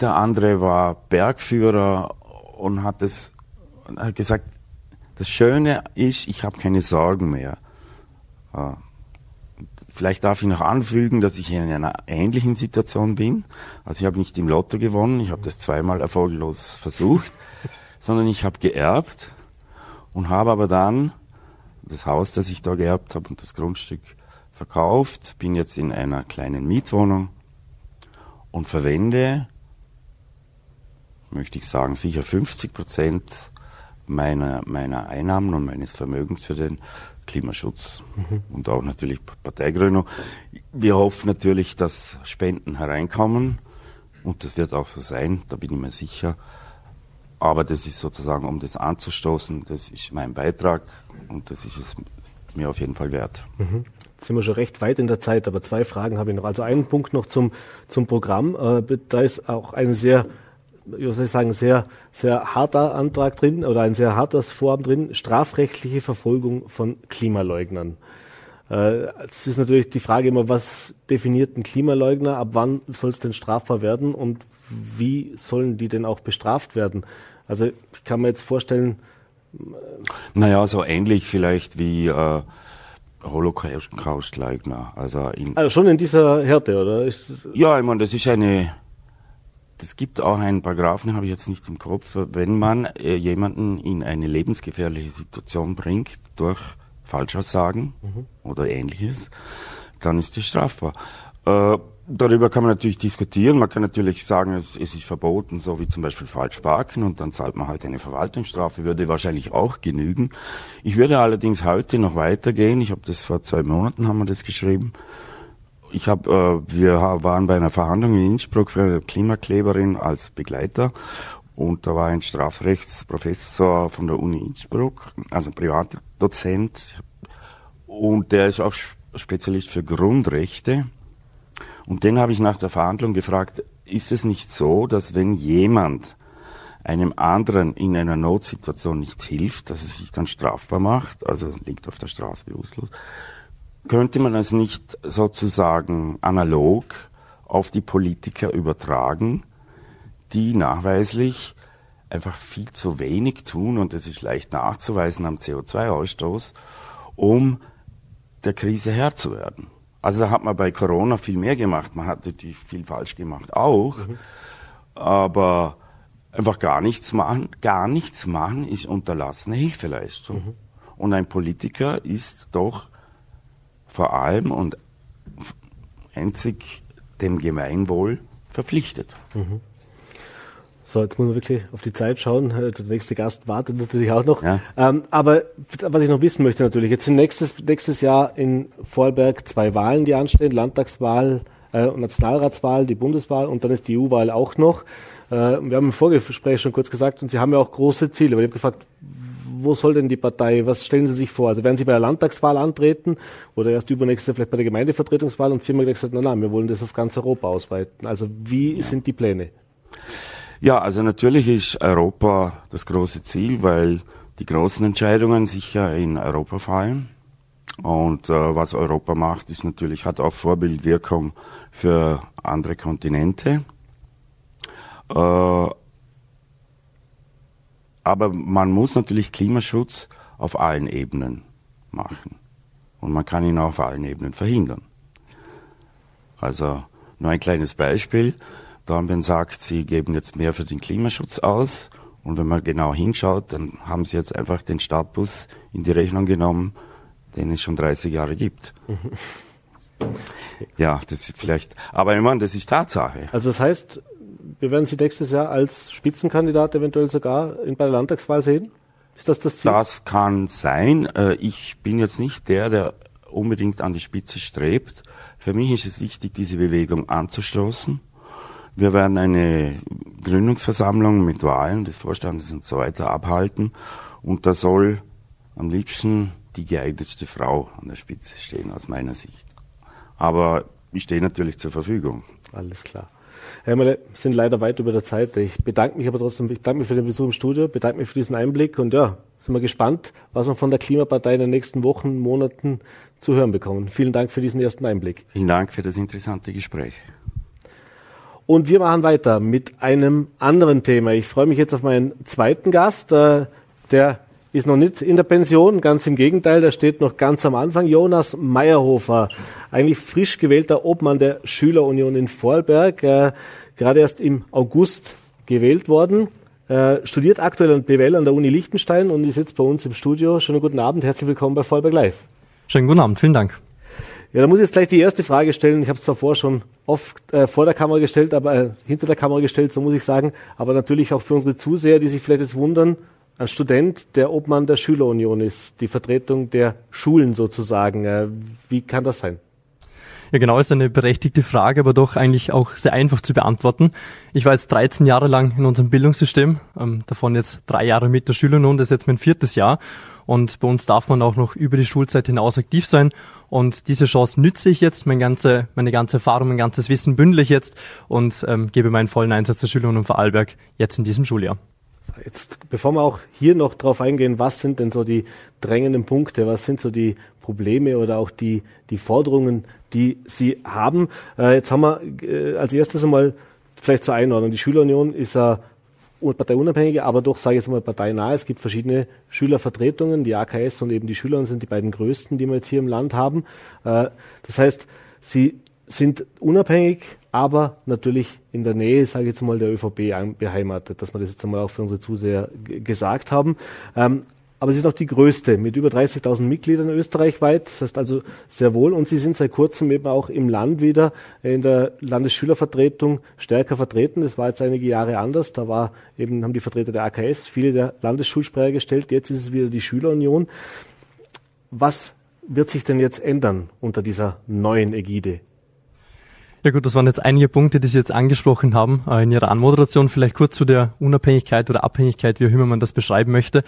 Der andere war Bergführer und hat das hat gesagt, das Schöne ist, ich habe keine Sorgen mehr. Vielleicht darf ich noch anfügen, dass ich in einer ähnlichen Situation bin. Also ich habe nicht im Lotto gewonnen, ich habe das zweimal erfolglos versucht, sondern ich habe geerbt und habe aber dann das Haus, das ich da geerbt habe und das Grundstück verkauft, bin jetzt in einer kleinen Mietwohnung und verwende, möchte ich sagen, sicher 50 Prozent meiner, meiner Einnahmen und meines Vermögens für den Klimaschutz mhm. und auch natürlich Parteigründung. Wir hoffen natürlich, dass Spenden hereinkommen und das wird auch so sein, da bin ich mir sicher. Aber das ist sozusagen, um das anzustoßen, das ist mein Beitrag und das ist es mir auf jeden Fall wert. Mhm. Jetzt sind wir schon recht weit in der Zeit, aber zwei Fragen habe ich noch. Also einen Punkt noch zum, zum Programm. Äh, da ist auch ein sehr, ich sagen, sehr, sehr harter Antrag drin oder ein sehr hartes Vorhaben drin, strafrechtliche Verfolgung von Klimaleugnern. Äh, es ist natürlich die Frage immer, was definiert ein Klimaleugner, ab wann soll es denn strafbar werden und wie sollen die denn auch bestraft werden? Also ich kann mir jetzt vorstellen. Naja, so ähnlich vielleicht wie äh, Holocaust-Leugner. Also, also schon in dieser Härte, oder? ja, ich meine, das ist eine. Es gibt auch einen Paragraphen, habe ich jetzt nicht im Kopf, wenn man äh, jemanden in eine lebensgefährliche Situation bringt durch Falschaussagen mhm. oder ähnliches, dann ist das strafbar. Äh, darüber kann man natürlich diskutieren. Man kann natürlich sagen, es, es, ist verboten, so wie zum Beispiel falsch parken und dann zahlt man halt eine Verwaltungsstrafe, würde wahrscheinlich auch genügen. Ich würde allerdings heute noch weitergehen. Ich habe das vor zwei Monaten haben wir das geschrieben. Ich habe, äh, wir waren bei einer Verhandlung in Innsbruck für eine Klimakleberin als Begleiter und da war ein Strafrechtsprofessor von der Uni Innsbruck, also ein Privatdozent und der ist auch Spezialist für Grundrechte und den habe ich nach der Verhandlung gefragt, ist es nicht so, dass wenn jemand einem anderen in einer Notsituation nicht hilft, dass es sich dann strafbar macht, also liegt auf der Straße bewusstlos, könnte man es nicht sozusagen analog auf die Politiker übertragen, die nachweislich einfach viel zu wenig tun, und das ist leicht nachzuweisen am CO2-Ausstoß, um der Krise Herr zu werden. Also da hat man bei Corona viel mehr gemacht. Man hat natürlich viel falsch gemacht auch. Mhm. Aber einfach gar nichts machen, gar nichts machen ist unterlassene Hilfeleistung. Mhm. Und ein Politiker ist doch vor allem und einzig dem Gemeinwohl verpflichtet. Mhm. So, jetzt muss man wirklich auf die Zeit schauen. Äh, der nächste Gast wartet natürlich auch noch. Ja. Ähm, aber was ich noch wissen möchte natürlich, jetzt sind nächstes, nächstes Jahr in Vorarlberg zwei Wahlen, die anstehen, Landtagswahl äh, Nationalratswahl, die Bundeswahl und dann ist die EU-Wahl auch noch. Äh, wir haben im Vorgespräch schon kurz gesagt und Sie haben ja auch große Ziele, weil ich habe gefragt, wo soll denn die Partei, was stellen Sie sich vor? Also werden Sie bei der Landtagswahl antreten oder erst übernächste vielleicht bei der Gemeindevertretungswahl und Sie haben gesagt, nein, nein, wir wollen das auf ganz Europa ausweiten. Also wie ja. sind die Pläne? Ja, also natürlich ist Europa das große Ziel, weil die großen Entscheidungen sicher in Europa fallen. Und äh, was Europa macht, ist natürlich, hat auch Vorbildwirkung für andere Kontinente. Äh, aber man muss natürlich Klimaschutz auf allen Ebenen machen. Und man kann ihn auch auf allen Ebenen verhindern. Also nur ein kleines Beispiel. Dornbirn sagt, sie geben jetzt mehr für den Klimaschutz aus. Und wenn man genau hinschaut, dann haben sie jetzt einfach den Startbus in die Rechnung genommen, den es schon 30 Jahre gibt. ja, das ist vielleicht, aber ich meine, das ist Tatsache. Also das heißt, wir werden Sie nächstes Jahr als Spitzenkandidat eventuell sogar in, bei der Landtagswahl sehen? Ist das das Ziel? Das kann sein. Äh, ich bin jetzt nicht der, der unbedingt an die Spitze strebt. Für mich ist es wichtig, diese Bewegung anzustoßen wir werden eine Gründungsversammlung mit Wahlen des Vorstandes und so weiter abhalten und da soll am liebsten die geeignetste Frau an der Spitze stehen, aus meiner Sicht. Aber ich stehe natürlich zur Verfügung. Alles klar. Herr wir sind leider weit über der Zeit. Ich bedanke mich aber trotzdem, ich bedanke mich für den Besuch im Studio, bedanke mich für diesen Einblick und ja, sind wir gespannt, was wir von der Klimapartei in den nächsten Wochen, Monaten zu hören bekommen. Vielen Dank für diesen ersten Einblick. Vielen Dank für das interessante Gespräch. Und wir machen weiter mit einem anderen Thema. Ich freue mich jetzt auf meinen zweiten Gast. Äh, der ist noch nicht in der Pension, ganz im Gegenteil, der steht noch ganz am Anfang. Jonas Meyerhofer, eigentlich frisch gewählter Obmann der Schülerunion in Vorarlberg, äh, gerade erst im August gewählt worden, äh, studiert aktuell an BWL an der Uni Liechtenstein und ist jetzt bei uns im Studio. Schönen guten Abend, herzlich willkommen bei Vorarlberg Live. Schönen guten Abend, vielen Dank. Ja, da muss ich jetzt gleich die erste Frage stellen. Ich habe es zwar vorher schon oft äh, vor der Kamera gestellt, aber äh, hinter der Kamera gestellt, so muss ich sagen. Aber natürlich auch für unsere Zuseher, die sich vielleicht jetzt wundern, ein Student, der Obmann der Schülerunion ist, die Vertretung der Schulen sozusagen. Äh, wie kann das sein? Ja, genau, ist eine berechtigte Frage, aber doch eigentlich auch sehr einfach zu beantworten. Ich war jetzt 13 Jahre lang in unserem Bildungssystem, ähm, davon jetzt drei Jahre mit der Schülerunion, das ist jetzt mein viertes Jahr. Und bei uns darf man auch noch über die Schulzeit hinaus aktiv sein. Und diese Chance nütze ich jetzt, mein ganze, meine ganze Erfahrung, mein ganzes Wissen bündel ich jetzt und ähm, gebe meinen vollen Einsatz der Schülerinnen und Vorarlberg jetzt in diesem Schuljahr. Jetzt, bevor wir auch hier noch drauf eingehen, was sind denn so die drängenden Punkte, was sind so die Probleme oder auch die, die Forderungen, die Sie haben. Äh, jetzt haben wir äh, als erstes einmal vielleicht zur Einordnung. Die Schülerunion ist ja parteiunabhängige, aber doch, sage ich jetzt mal, parteinahe. Es gibt verschiedene Schülervertretungen. Die AKS und eben die Schüler sind die beiden größten, die wir jetzt hier im Land haben. Äh, das heißt, sie sind unabhängig, aber natürlich in der Nähe, sage ich jetzt mal, der ÖVP beheimatet, dass wir das jetzt einmal auch für unsere Zuseher gesagt haben. Aber sie ist auch die größte mit über 30.000 Mitgliedern österreichweit. Das heißt also sehr wohl. Und sie sind seit kurzem eben auch im Land wieder in der Landesschülervertretung stärker vertreten. Das war jetzt einige Jahre anders. Da war eben, haben die Vertreter der AKS viele der Landesschulsprecher gestellt. Jetzt ist es wieder die Schülerunion. Was wird sich denn jetzt ändern unter dieser neuen Ägide? Ja gut, das waren jetzt einige Punkte, die Sie jetzt angesprochen haben äh, in Ihrer Anmoderation. Vielleicht kurz zu der Unabhängigkeit oder Abhängigkeit, wie auch immer man das beschreiben möchte.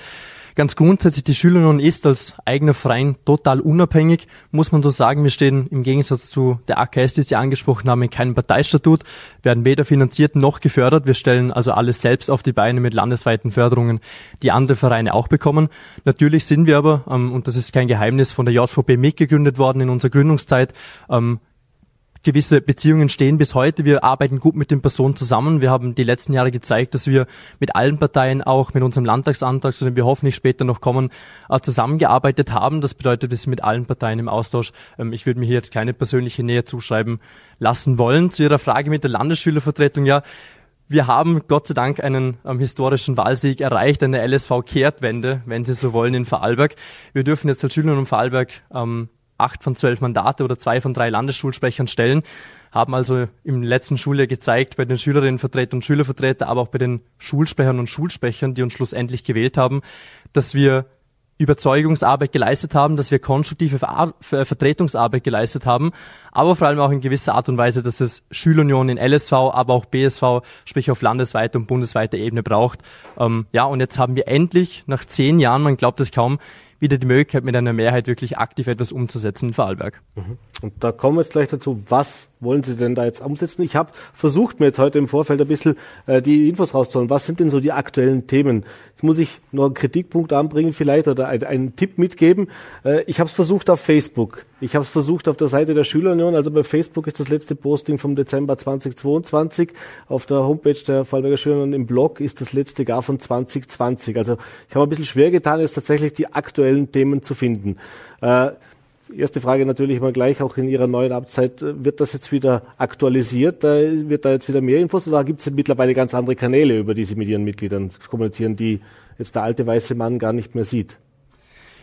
Ganz grundsätzlich, die Schülerunion ist als eigener Verein total unabhängig, muss man so sagen. Wir stehen im Gegensatz zu der AKS, die Sie angesprochen haben, in keinem Parteistatut, werden weder finanziert noch gefördert. Wir stellen also alles selbst auf die Beine mit landesweiten Förderungen, die andere Vereine auch bekommen. Natürlich sind wir aber, ähm, und das ist kein Geheimnis, von der JVP mitgegründet worden in unserer Gründungszeit, ähm, gewisse Beziehungen stehen bis heute. Wir arbeiten gut mit den Personen zusammen. Wir haben die letzten Jahre gezeigt, dass wir mit allen Parteien, auch mit unserem Landtagsantrag, zu dem wir hoffentlich später noch kommen, äh, zusammengearbeitet haben. Das bedeutet, wir sind mit allen Parteien im Austausch. Ähm, ich würde mir hier jetzt keine persönliche Nähe zuschreiben lassen wollen. Zu Ihrer Frage mit der Landesschülervertretung, ja, wir haben Gott sei Dank einen ähm, historischen Wahlsieg erreicht, eine LSV-Kehrtwende, wenn Sie so wollen, in Vorarlberg. Wir dürfen jetzt als Schüler in Vorarlberg ähm, acht von zwölf Mandate oder zwei von drei Landesschulsprechern stellen, haben also im letzten Schuljahr gezeigt bei den Schülerinnenvertretern und Schülervertretern, aber auch bei den Schulsprechern und Schulsprechern, die uns schlussendlich gewählt haben, dass wir Überzeugungsarbeit geleistet haben, dass wir konstruktive Ver Vertretungsarbeit geleistet haben, aber vor allem auch in gewisser Art und Weise, dass es Schülunion in LSV, aber auch BSV, sprich auf landesweiter und bundesweiter Ebene braucht. Ähm, ja, und jetzt haben wir endlich nach zehn Jahren, man glaubt es kaum, wieder die Möglichkeit, mit einer Mehrheit wirklich aktiv etwas umzusetzen in Vorarlberg. Mhm. Und da kommen wir jetzt gleich dazu, was wollen Sie denn da jetzt umsetzen? Ich habe versucht, mir jetzt heute im Vorfeld ein bisschen äh, die Infos rauszuholen. Was sind denn so die aktuellen Themen? Jetzt muss ich noch einen Kritikpunkt anbringen vielleicht oder ein, einen Tipp mitgeben. Äh, ich habe es versucht auf Facebook. Ich habe es versucht auf der Seite der Schülerunion. Also bei Facebook ist das letzte Posting vom Dezember 2022. Auf der Homepage der Fallberger Schülerunion im Blog ist das letzte gar von 2020. Also ich habe ein bisschen schwer getan, jetzt tatsächlich die aktuellen Themen zu finden. Äh, Erste Frage natürlich mal gleich, auch in Ihrer neuen Amtszeit, wird das jetzt wieder aktualisiert? Wird da jetzt wieder mehr Infos oder gibt es mittlerweile ganz andere Kanäle, über die Sie mit Ihren Mitgliedern kommunizieren, die jetzt der alte weiße Mann gar nicht mehr sieht?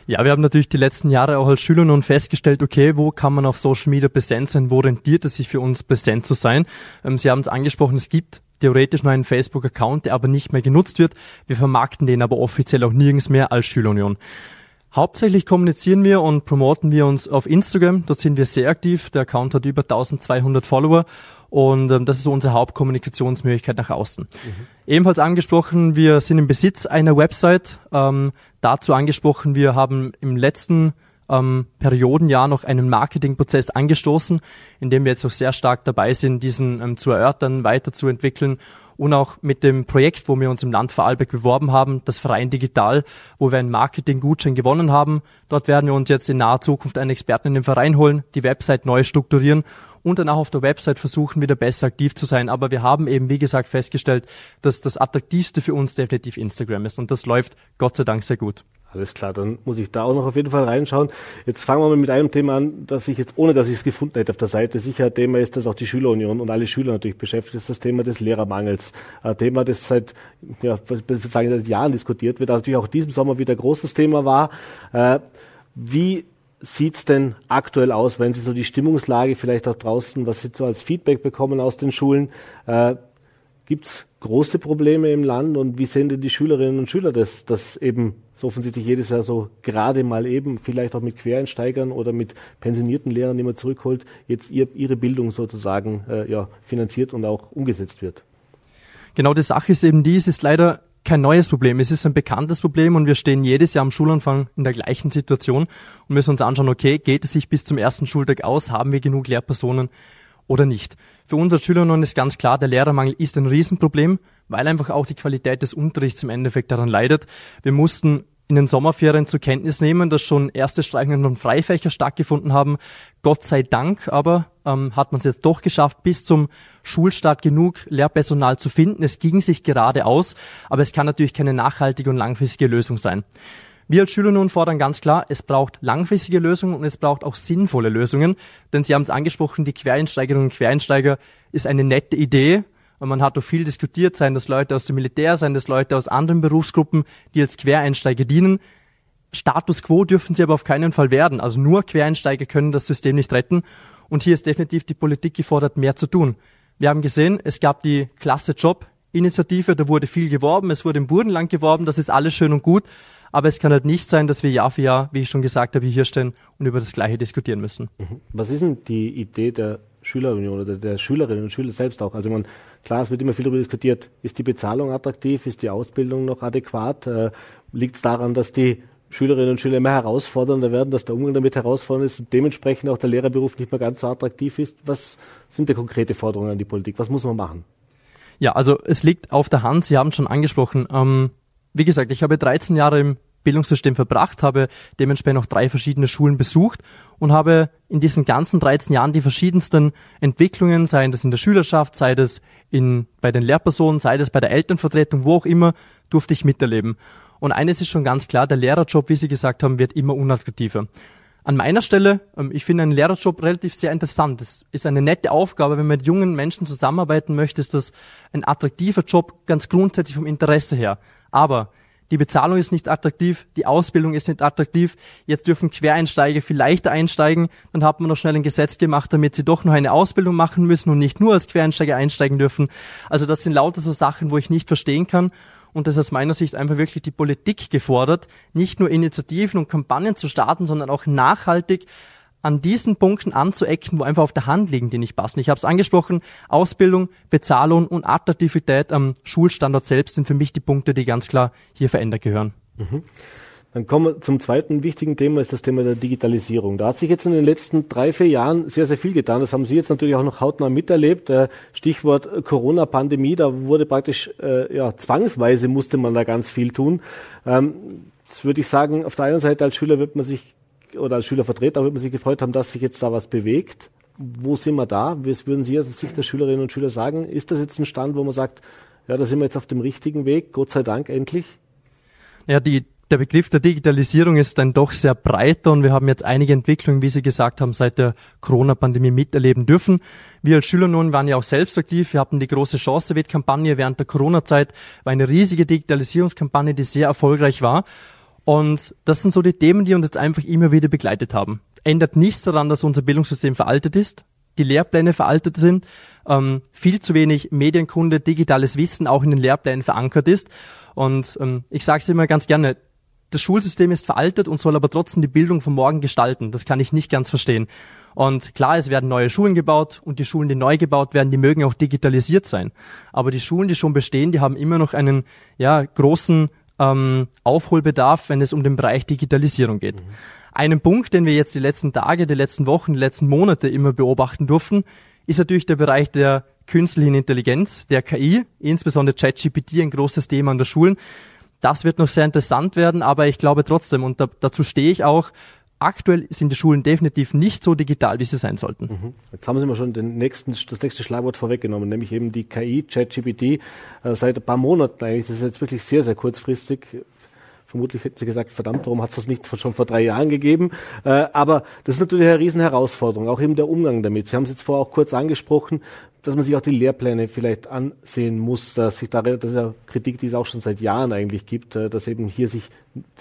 Ja, wir haben natürlich die letzten Jahre auch als Schüler nun festgestellt, okay, wo kann man auf Social Media präsent sein, wo rentiert es sich für uns präsent zu sein? Ähm, Sie haben es angesprochen, es gibt theoretisch nur einen Facebook-Account, der aber nicht mehr genutzt wird. Wir vermarkten den aber offiziell auch nirgends mehr als Schülerunion. Hauptsächlich kommunizieren wir und promoten wir uns auf Instagram. Dort sind wir sehr aktiv. Der Account hat über 1200 Follower und ähm, das ist so unsere Hauptkommunikationsmöglichkeit nach außen. Mhm. Ebenfalls angesprochen, wir sind im Besitz einer Website. Ähm, dazu angesprochen, wir haben im letzten ähm, Periodenjahr noch einen Marketingprozess angestoßen, in dem wir jetzt auch sehr stark dabei sind, diesen ähm, zu erörtern, weiterzuentwickeln und auch mit dem Projekt, wo wir uns im Land Vorarlberg beworben haben, das Verein Digital, wo wir einen Marketing-Gutschein gewonnen haben. Dort werden wir uns jetzt in naher Zukunft einen Experten in den Verein holen, die Website neu strukturieren und danach auf der Website versuchen, wieder besser aktiv zu sein. Aber wir haben eben, wie gesagt, festgestellt, dass das Attraktivste für uns definitiv Instagram ist und das läuft Gott sei Dank sehr gut. Alles klar, dann muss ich da auch noch auf jeden Fall reinschauen. Jetzt fangen wir mal mit einem Thema an, das ich jetzt, ohne dass ich es gefunden hätte auf der Seite, sicher ein Thema ist, das auch die Schülerunion und alle Schüler natürlich beschäftigt, ist das Thema des Lehrermangels. Ein Thema, das seit, ja, sagen, seit Jahren diskutiert wird, natürlich auch diesem Sommer wieder großes Thema war. Äh, wie sieht's denn aktuell aus, wenn Sie so die Stimmungslage vielleicht auch draußen, was Sie so als Feedback bekommen aus den Schulen, äh, gibt's große Probleme im Land und wie sehen denn die Schülerinnen und Schüler das, dass eben so offensichtlich jedes Jahr so gerade mal eben, vielleicht auch mit Quereinsteigern oder mit pensionierten Lehrern, die man zurückholt, jetzt ihr, ihre Bildung sozusagen äh, ja, finanziert und auch umgesetzt wird? Genau die Sache ist eben die, es ist leider kein neues Problem. Es ist ein bekanntes Problem und wir stehen jedes Jahr am Schulanfang in der gleichen Situation und müssen uns anschauen, okay, geht es sich bis zum ersten Schultag aus? Haben wir genug Lehrpersonen oder nicht? Für uns als Schüler nun ist ganz klar, der Lehrermangel ist ein Riesenproblem. weil einfach auch die Qualität des Unterrichts im Endeffekt daran leidet. Wir mussten in den Sommerferien zur Kenntnis nehmen, dass schon erste Streichungen von Freifächer stattgefunden haben. Gott sei Dank aber ähm, hat man es jetzt doch geschafft, bis zum Schulstart genug Lehrpersonal zu finden. Es ging sich gerade aus, aber es kann natürlich keine nachhaltige und langfristige Lösung sein. Wir als Schüler nun fordern ganz klar, es braucht langfristige Lösungen und es braucht auch sinnvolle Lösungen, denn Sie haben es angesprochen, die Quereinsteigerinnen und Quereinsteiger ist eine nette Idee, und man hat doch viel diskutiert, seien das Leute aus dem Militär, seien das Leute aus anderen Berufsgruppen, die als Quereinsteiger dienen. Status quo dürfen sie aber auf keinen Fall werden. Also nur Quereinsteiger können das System nicht retten. Und hier ist definitiv die Politik gefordert, mehr zu tun. Wir haben gesehen, es gab die Klasse Job Initiative, da wurde viel geworben, es wurde im Burgenland geworben, das ist alles schön und gut. Aber es kann halt nicht sein, dass wir Jahr für Jahr, wie ich schon gesagt habe, hier stehen und über das Gleiche diskutieren müssen. Mhm. Was ist denn die Idee der Schülerunion oder der Schülerinnen und Schüler selbst auch. Also man, klar, es wird immer viel darüber diskutiert, ist die Bezahlung attraktiv, ist die Ausbildung noch adäquat, äh, liegt es daran, dass die Schülerinnen und Schüler immer herausfordernder werden, dass der Umgang damit herausfordernd ist und dementsprechend auch der Lehrerberuf nicht mehr ganz so attraktiv ist. Was sind da konkrete Forderungen an die Politik? Was muss man machen? Ja, also es liegt auf der Hand, Sie haben es schon angesprochen. Ähm, wie gesagt, ich habe 13 Jahre im Bildungssystem verbracht, habe dementsprechend auch drei verschiedene Schulen besucht und habe in diesen ganzen 13 Jahren die verschiedensten Entwicklungen, sei das in der Schülerschaft, sei das in, bei den Lehrpersonen, sei das bei der Elternvertretung, wo auch immer, durfte ich miterleben. Und eines ist schon ganz klar, der Lehrerjob, wie Sie gesagt haben, wird immer unattraktiver. An meiner Stelle, ähm, ich finde einen Lehrerjob relativ sehr interessant. Das ist eine nette Aufgabe. Wenn man mit jungen Menschen zusammenarbeiten möchte, ist das ein attraktiver Job, ganz grundsätzlich vom Interesse her. Aber die Bezahlung ist nicht attraktiv, die Ausbildung ist nicht attraktiv, jetzt dürfen Quereinsteiger viel leichter einsteigen, dann hat man noch schnell ein Gesetz gemacht, damit sie doch noch eine Ausbildung machen müssen und nicht nur als Quereinsteiger einsteigen dürfen. Also das sind lauter so Sachen, wo ich nicht verstehen kann. Und das ist aus meiner Sicht einfach wirklich die Politik gefordert, nicht nur Initiativen und Kampagnen zu starten, sondern auch nachhaltig an diesen Punkten anzuecken, wo einfach auf der Hand liegen, die nicht passen. Ich habe es angesprochen, Ausbildung, Bezahlung und Attraktivität am Schulstandort selbst sind für mich die Punkte, die ganz klar hier verändert gehören. Mhm. Dann kommen wir zum zweiten wichtigen Thema, ist das Thema der Digitalisierung. Da hat sich jetzt in den letzten drei, vier Jahren sehr, sehr viel getan. Das haben Sie jetzt natürlich auch noch hautnah miterlebt. Äh, Stichwort Corona-Pandemie, da wurde praktisch, äh, ja, zwangsweise musste man da ganz viel tun. Ähm, das würde ich sagen, auf der einen Seite als Schüler wird man sich oder als Schülervertreter wird man sich gefreut haben, dass sich jetzt da was bewegt. Wo sind wir da? Was würden Sie aus Sicht der Schülerinnen und Schüler sagen? Ist das jetzt ein Stand, wo man sagt, ja, da sind wir jetzt auf dem richtigen Weg, Gott sei Dank endlich? Ja, die, der Begriff der Digitalisierung ist dann doch sehr breiter und wir haben jetzt einige Entwicklungen, wie Sie gesagt haben, seit der Corona-Pandemie miterleben dürfen. Wir als Schüler nun waren ja auch selbst aktiv. Wir hatten die große Chance Kampagne während der Corona-Zeit, war eine riesige Digitalisierungskampagne, die sehr erfolgreich war. Und das sind so die Themen, die uns jetzt einfach immer wieder begleitet haben. Ändert nichts daran, dass unser Bildungssystem veraltet ist, die Lehrpläne veraltet sind, ähm, viel zu wenig Medienkunde, digitales Wissen auch in den Lehrplänen verankert ist. Und ähm, ich sage es immer ganz gerne, das Schulsystem ist veraltet und soll aber trotzdem die Bildung von morgen gestalten. Das kann ich nicht ganz verstehen. Und klar, es werden neue Schulen gebaut und die Schulen, die neu gebaut werden, die mögen auch digitalisiert sein. Aber die Schulen, die schon bestehen, die haben immer noch einen ja, großen ähm, Aufholbedarf, wenn es um den Bereich Digitalisierung geht. Mhm. Einen Punkt, den wir jetzt die letzten Tage, die letzten Wochen, die letzten Monate immer beobachten durften, ist natürlich der Bereich der künstlichen Intelligenz, der KI, insbesondere ChatGPT, ein großes Thema an der Schulen. Das wird noch sehr interessant werden, aber ich glaube trotzdem, und da, dazu stehe ich auch, aktuell sind die Schulen definitiv nicht so digital, wie sie sein sollten. Mhm. Jetzt haben Sie mal schon den nächsten, das nächste Schlagwort vorweggenommen, nämlich eben die KI, ChatGPT. Äh, seit ein paar Monaten eigentlich, das ist jetzt wirklich sehr, sehr kurzfristig. Vermutlich hätten Sie gesagt, verdammt, warum hat es das nicht schon vor drei Jahren gegeben? Äh, aber das ist natürlich eine Riesenherausforderung, auch eben der Umgang damit. Sie haben es jetzt vorher auch kurz angesprochen, dass man sich auch die Lehrpläne vielleicht ansehen muss, dass sich da, das ist ja Kritik, die es auch schon seit Jahren eigentlich gibt, äh, dass eben hier sich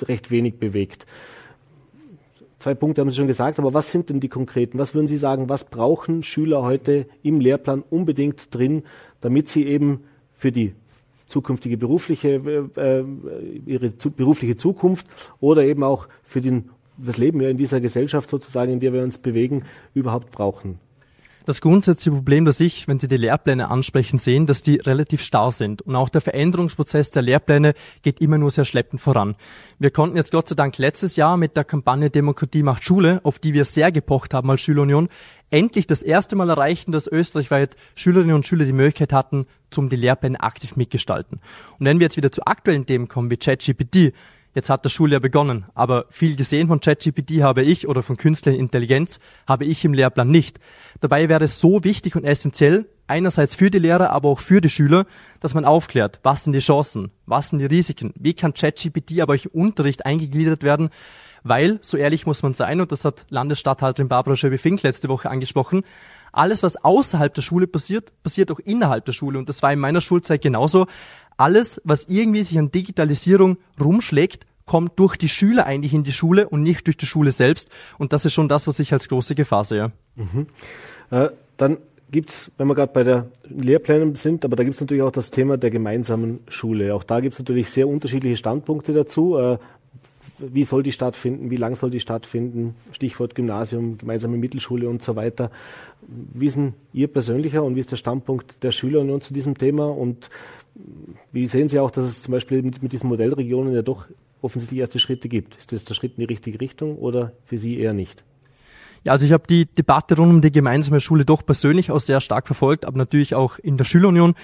recht wenig bewegt. Zwei Punkte haben Sie schon gesagt, aber was sind denn die konkreten? Was würden Sie sagen, was brauchen Schüler heute im Lehrplan unbedingt drin, damit sie eben für die zukünftige berufliche, äh, äh ihre zu, berufliche Zukunft oder eben auch für den, das Leben ja in dieser Gesellschaft sozusagen, in der wir uns bewegen, überhaupt brauchen? Das grundsätzliche Problem, das ich, wenn Sie die Lehrpläne ansprechen, sehen, dass die relativ starr sind. Und auch der Veränderungsprozess der Lehrpläne geht immer nur sehr schleppend voran. Wir konnten jetzt Gott sei Dank letztes Jahr mit der Kampagne Demokratie macht Schule, auf die wir sehr gepocht haben als Schülerunion, endlich das erste Mal erreichen, dass österreichweit Schülerinnen und Schüler die Möglichkeit hatten, zum die Lehrpläne aktiv mitgestalten. Und wenn wir jetzt wieder zu aktuellen Themen kommen, wie ChatGPT, Jetzt hat das Schuljahr begonnen, aber viel gesehen von ChatGPT habe ich oder von künstlicher Intelligenz habe ich im Lehrplan nicht. Dabei wäre es so wichtig und essentiell, einerseits für die Lehrer, aber auch für die Schüler, dass man aufklärt, was sind die Chancen, was sind die Risiken, wie kann ChatGPT aber im Unterricht eingegliedert werden, weil, so ehrlich muss man sein, und das hat Landesstatthalterin Barbara Schöbe-Fink letzte Woche angesprochen, alles, was außerhalb der Schule passiert, passiert auch innerhalb der Schule. Und das war in meiner Schulzeit genauso alles, was irgendwie sich an Digitalisierung rumschlägt, kommt durch die Schüler eigentlich in die Schule und nicht durch die Schule selbst. Und das ist schon das, was ich als große Gefahr sehe. Mhm. Äh, dann gibt's, wenn wir gerade bei der Lehrplänen sind, aber da gibt's natürlich auch das Thema der gemeinsamen Schule. Auch da gibt's natürlich sehr unterschiedliche Standpunkte dazu. Äh, wie soll die stattfinden, wie lang soll die stattfinden, Stichwort Gymnasium, gemeinsame Mittelschule und so weiter. Wie ist denn Ihr persönlicher und wie ist der Standpunkt der Schüler zu diesem Thema und wie sehen Sie auch, dass es zum Beispiel mit, mit diesen Modellregionen ja doch offensichtlich erste Schritte gibt? Ist das der Schritt in die richtige Richtung oder für Sie eher nicht? Ja, also ich habe die Debatte rund um die gemeinsame Schule doch persönlich auch sehr stark verfolgt, aber natürlich auch in der Schülerunion.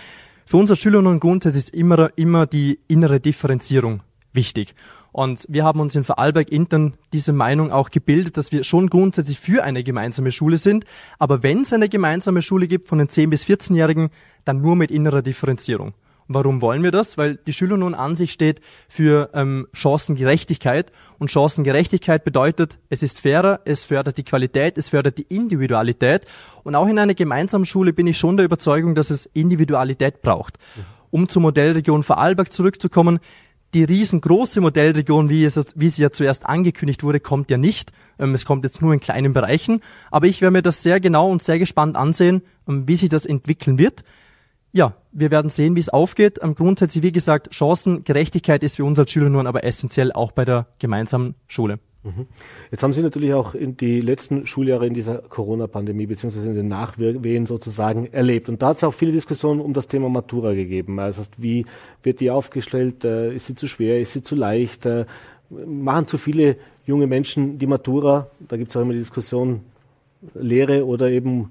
Für uns als Schülerunion grundsätzlich ist immer, immer die innere Differenzierung wichtig. Und wir haben uns in Vorarlberg intern diese Meinung auch gebildet, dass wir schon grundsätzlich für eine gemeinsame Schule sind. Aber wenn es eine gemeinsame Schule gibt von den 10- bis 14-Jährigen, dann nur mit innerer Differenzierung. Warum wollen wir das? Weil die Schüler nun an sich steht für ähm, Chancengerechtigkeit. Und Chancengerechtigkeit bedeutet, es ist fairer, es fördert die Qualität, es fördert die Individualität. Und auch in einer gemeinsamen Schule bin ich schon der Überzeugung, dass es Individualität braucht. Um zur Modellregion Vorarlberg zurückzukommen, die riesengroße Modellregion, wie, es, wie sie ja zuerst angekündigt wurde, kommt ja nicht. Ähm, es kommt jetzt nur in kleinen Bereichen. Aber ich werde mir das sehr genau und sehr gespannt ansehen, ähm, wie sich das entwickeln wird. Ja, wir werden sehen, wie es aufgeht. Ähm, grundsätzlich, wie gesagt, Chancengerechtigkeit ist für uns als Schüler nun aber essentiell auch bei der gemeinsamen Schule. Mhm. Jetzt haben Sie natürlich auch in die letzten Schuljahre in dieser Corona-Pandemie beziehungsweise in den Nachwehen sozusagen erlebt. Und da hat es auch viele Diskussionen um das Thema Matura gegeben. Also wie wird die aufgestellt? Äh, ist sie zu schwer? Ist sie zu leicht? Äh, machen zu viele junge Menschen die Matura? Da gibt es auch immer die Diskussion Lehre oder eben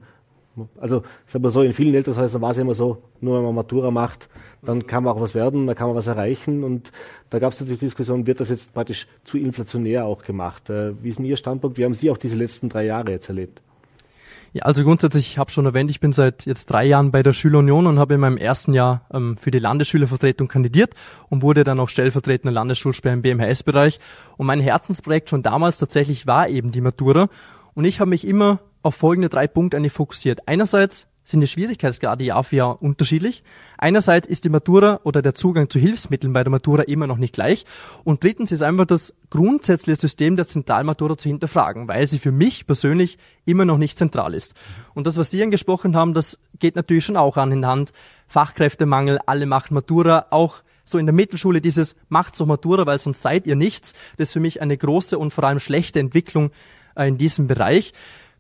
also, sag mal so, in vielen Elternhäusern war es immer so, nur wenn man Matura macht, dann kann man auch was werden, dann kann man was erreichen. Und da gab es natürlich die Diskussion, wird das jetzt praktisch zu inflationär auch gemacht? Äh, wie ist denn Ihr Standpunkt? Wie haben Sie auch diese letzten drei Jahre jetzt erlebt? Ja, also grundsätzlich, ich habe schon erwähnt, ich bin seit jetzt drei Jahren bei der Schülerunion und habe in meinem ersten Jahr ähm, für die Landesschülervertretung kandidiert und wurde dann auch stellvertretender Landesschulsprecher im BMHS-Bereich. Und mein Herzensprojekt schon damals tatsächlich war eben die Matura. Und ich habe mich immer auf folgende drei Punkte fokussiert. Einerseits sind die Schwierigkeitsgrade Jahr für Jahr unterschiedlich. Einerseits ist die Matura oder der Zugang zu Hilfsmitteln bei der Matura immer noch nicht gleich. Und drittens ist einfach das grundsätzliche System der Zentralmatura zu hinterfragen, weil sie für mich persönlich immer noch nicht zentral ist. Und das, was Sie angesprochen haben, das geht natürlich schon auch an in Hand. Fachkräftemangel, alle machen Matura, auch so in der Mittelschule dieses macht so Matura, weil sonst seid ihr nichts. Das ist für mich eine große und vor allem schlechte Entwicklung äh, in diesem Bereich.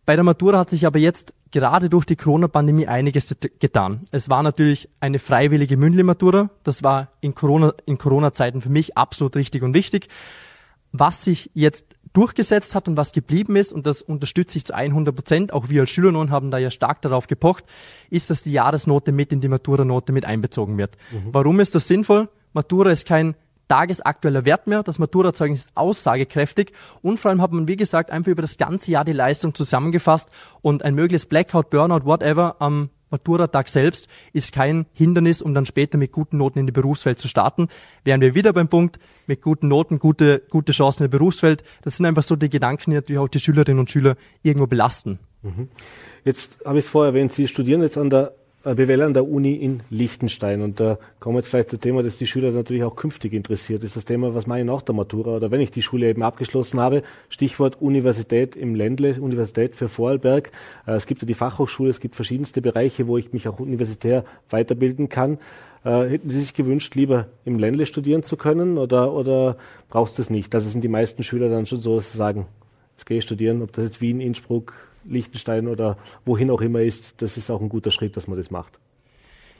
Bei der Matura hat sich aber jetzt gerade durch die Corona-Pandemie einiges getan. Es war natürlich eine freiwillige Mündli-Matura. Das war in Corona, in Corona-Zeiten für mich absolut richtig und wichtig. Was sich jetzt durchgesetzt hat und was geblieben ist, und das unterstütze ich zu 100 Prozent, auch wir als Schüler haben da ja stark darauf gepocht, ist, dass die Jahresnote mit in die Matura-Note mit einbezogen wird. Mhm. Warum ist das sinnvoll? Matura ist kein tagesaktueller Wert mehr. Das Maturazeugnis ist aussagekräftig und vor allem hat man, wie gesagt, einfach über das ganze Jahr die Leistung zusammengefasst und ein mögliches Blackout, Burnout, whatever am Maturatag selbst ist kein Hindernis, um dann später mit guten Noten in die Berufswelt zu starten. Wären wir wieder beim Punkt, mit guten Noten, gute, gute Chancen in der Berufswelt. Das sind einfach so die Gedanken, die natürlich auch die Schülerinnen und Schüler irgendwo belasten. Mhm. Jetzt habe ich es vorher erwähnt, Sie studieren jetzt an der BWL an der Uni in Liechtenstein. Und da kommen wir jetzt vielleicht zum Thema, das die Schüler natürlich auch künftig interessiert. Das ist das Thema, was mache ich nach der Matura oder wenn ich die Schule eben abgeschlossen habe. Stichwort Universität im Ländle, Universität für Vorarlberg. Äh, es gibt ja die Fachhochschule, es gibt verschiedenste Bereiche, wo ich mich auch universitär weiterbilden kann. Äh, hätten Sie sich gewünscht, lieber im Ländle studieren zu können oder, oder brauchst du es nicht? Also sind die meisten Schüler dann schon so, dass sie sagen, SG studieren, ob das jetzt Wien, Innsbruck, Liechtenstein oder wohin auch immer ist, das ist auch ein guter Schritt, dass man das macht.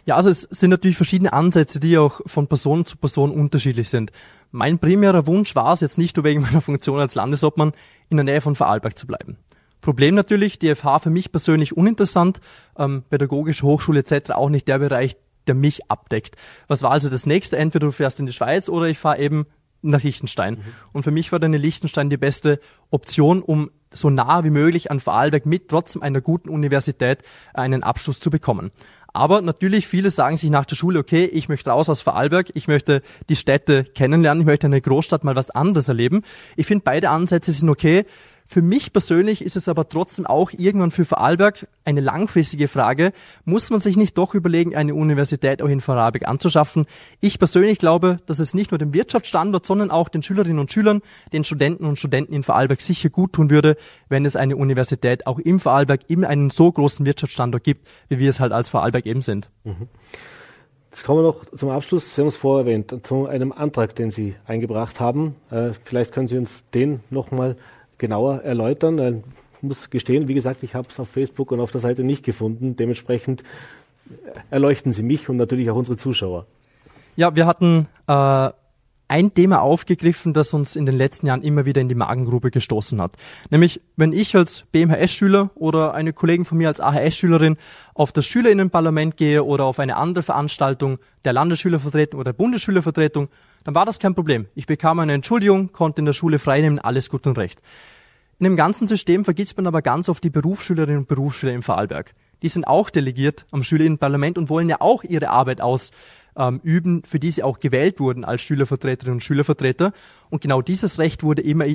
Ja, also es sind natürlich verschiedene Ansätze, die auch von Person zu Person unterschiedlich sind. Mein primärer Wunsch war es jetzt nicht nur wegen meiner Funktion als Landesobmann, in der Nähe von Vorarlberg zu bleiben. Problem natürlich, die FH für mich persönlich uninteressant, ähm, pädagogische Hochschule etc. auch nicht der Bereich, der mich abdeckt. Was war also das nächste? Entweder du fährst in die Schweiz oder ich fahre eben nach Liechtenstein. Mhm. Und für mich war dann Liechtenstein die beste Option, um so nah wie möglich an Vorarlberg mit trotzdem einer guten Universität einen Abschluss zu bekommen. Aber natürlich, viele sagen sich nach der Schule, okay, ich möchte raus aus Vorarlberg, ich möchte die Städte kennenlernen, ich möchte in der Großstadt mal was anderes erleben. Ich finde, beide Ansätze sind okay. Für mich persönlich ist es aber trotzdem auch irgendwann für Vorarlberg eine langfristige Frage. Muss man sich nicht doch überlegen, eine Universität auch in Vorarlberg anzuschaffen? Ich persönlich glaube, dass es nicht nur dem Wirtschaftsstandort, sondern auch den Schülerinnen und Schülern, den Studenten und Studenten in Vorarlberg sicher gut tun würde, wenn es eine Universität auch im Vorarlberg in einen so großen Wirtschaftsstandort gibt, wie wir es halt als Vorarlberg eben sind. Mhm. Jetzt kommen wir noch zum Abschluss, Sie haben es vorher erwähnt, zu einem Antrag, den Sie eingebracht haben. Äh, vielleicht können Sie uns den nochmal genauer erläutern. Ich muss gestehen, wie gesagt, ich habe es auf Facebook und auf der Seite nicht gefunden. Dementsprechend erleuchten Sie mich und natürlich auch unsere Zuschauer. Ja, wir hatten äh, ein Thema aufgegriffen, das uns in den letzten Jahren immer wieder in die Magengrube gestoßen hat. Nämlich, wenn ich als BMHS-Schüler oder eine Kollegin von mir als AHS-Schülerin auf das Schülerinnenparlament gehe oder auf eine andere Veranstaltung der Landesschülervertretung oder der Bundesschülervertretung, dann war das kein Problem. Ich bekam eine Entschuldigung, konnte in der Schule freinehmen, alles gut und recht. In dem ganzen System vergisst man aber ganz oft die Berufsschülerinnen und Berufsschüler im Vorarlberg. Die sind auch delegiert am Schülerinnenparlament und wollen ja auch ihre Arbeit ausüben, für die sie auch gewählt wurden als Schülervertreterinnen und Schülervertreter. Und genau dieses Recht wurde immer,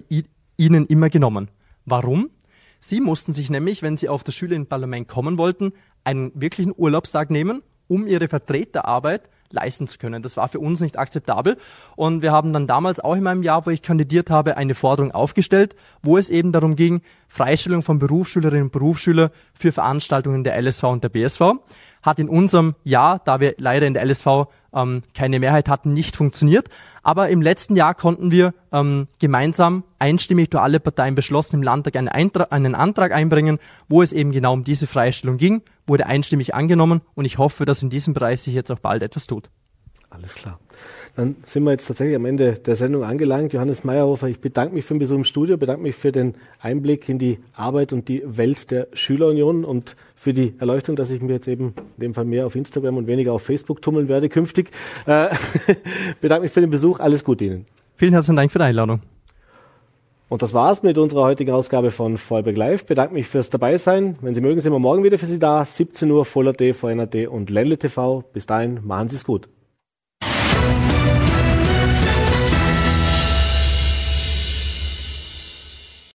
ihnen immer genommen. Warum? Sie mussten sich nämlich, wenn sie auf das Schülerinnenparlament kommen wollten, einen wirklichen Urlaubstag nehmen, um ihre Vertreterarbeit leisten zu können. Das war für uns nicht akzeptabel. Und wir haben dann damals auch in meinem Jahr, wo ich kandidiert habe, eine Forderung aufgestellt, wo es eben darum ging, Freistellung von Berufsschülerinnen und Berufsschüler für Veranstaltungen der LSV und der BSV. Hat in unserem Jahr, da wir leider in der LSV ähm, keine Mehrheit hatten, nicht funktioniert. Aber im letzten Jahr konnten wir ähm, gemeinsam einstimmig durch alle Parteien beschlossen im Landtag einen, Eintrag, einen Antrag einbringen, wo es eben genau um diese Freistellung ging, wurde einstimmig angenommen und ich hoffe, dass in diesem Bereich sich jetzt auch bald etwas tut. Alles klar. Dann sind wir jetzt tatsächlich am Ende der Sendung angelangt. Johannes Meyerhofer, ich bedanke mich für den Besuch im Studio, bedanke mich für den Einblick in die Arbeit und die Welt der Schülerunion und für die Erleuchtung, dass ich mir jetzt eben in dem Fall mehr auf Instagram und weniger auf Facebook tummeln werde künftig. Äh, bedanke mich für den Besuch. Alles Gute Ihnen. Vielen herzlichen Dank für die Einladung. Und das war's mit unserer heutigen Ausgabe von Vollberg Live. Bedanke mich fürs Dabeisein. Wenn Sie mögen, sind wir morgen wieder für Sie da. 17 Uhr, Voller T, VNRT und Ländle TV. Bis dahin, machen Sie es gut.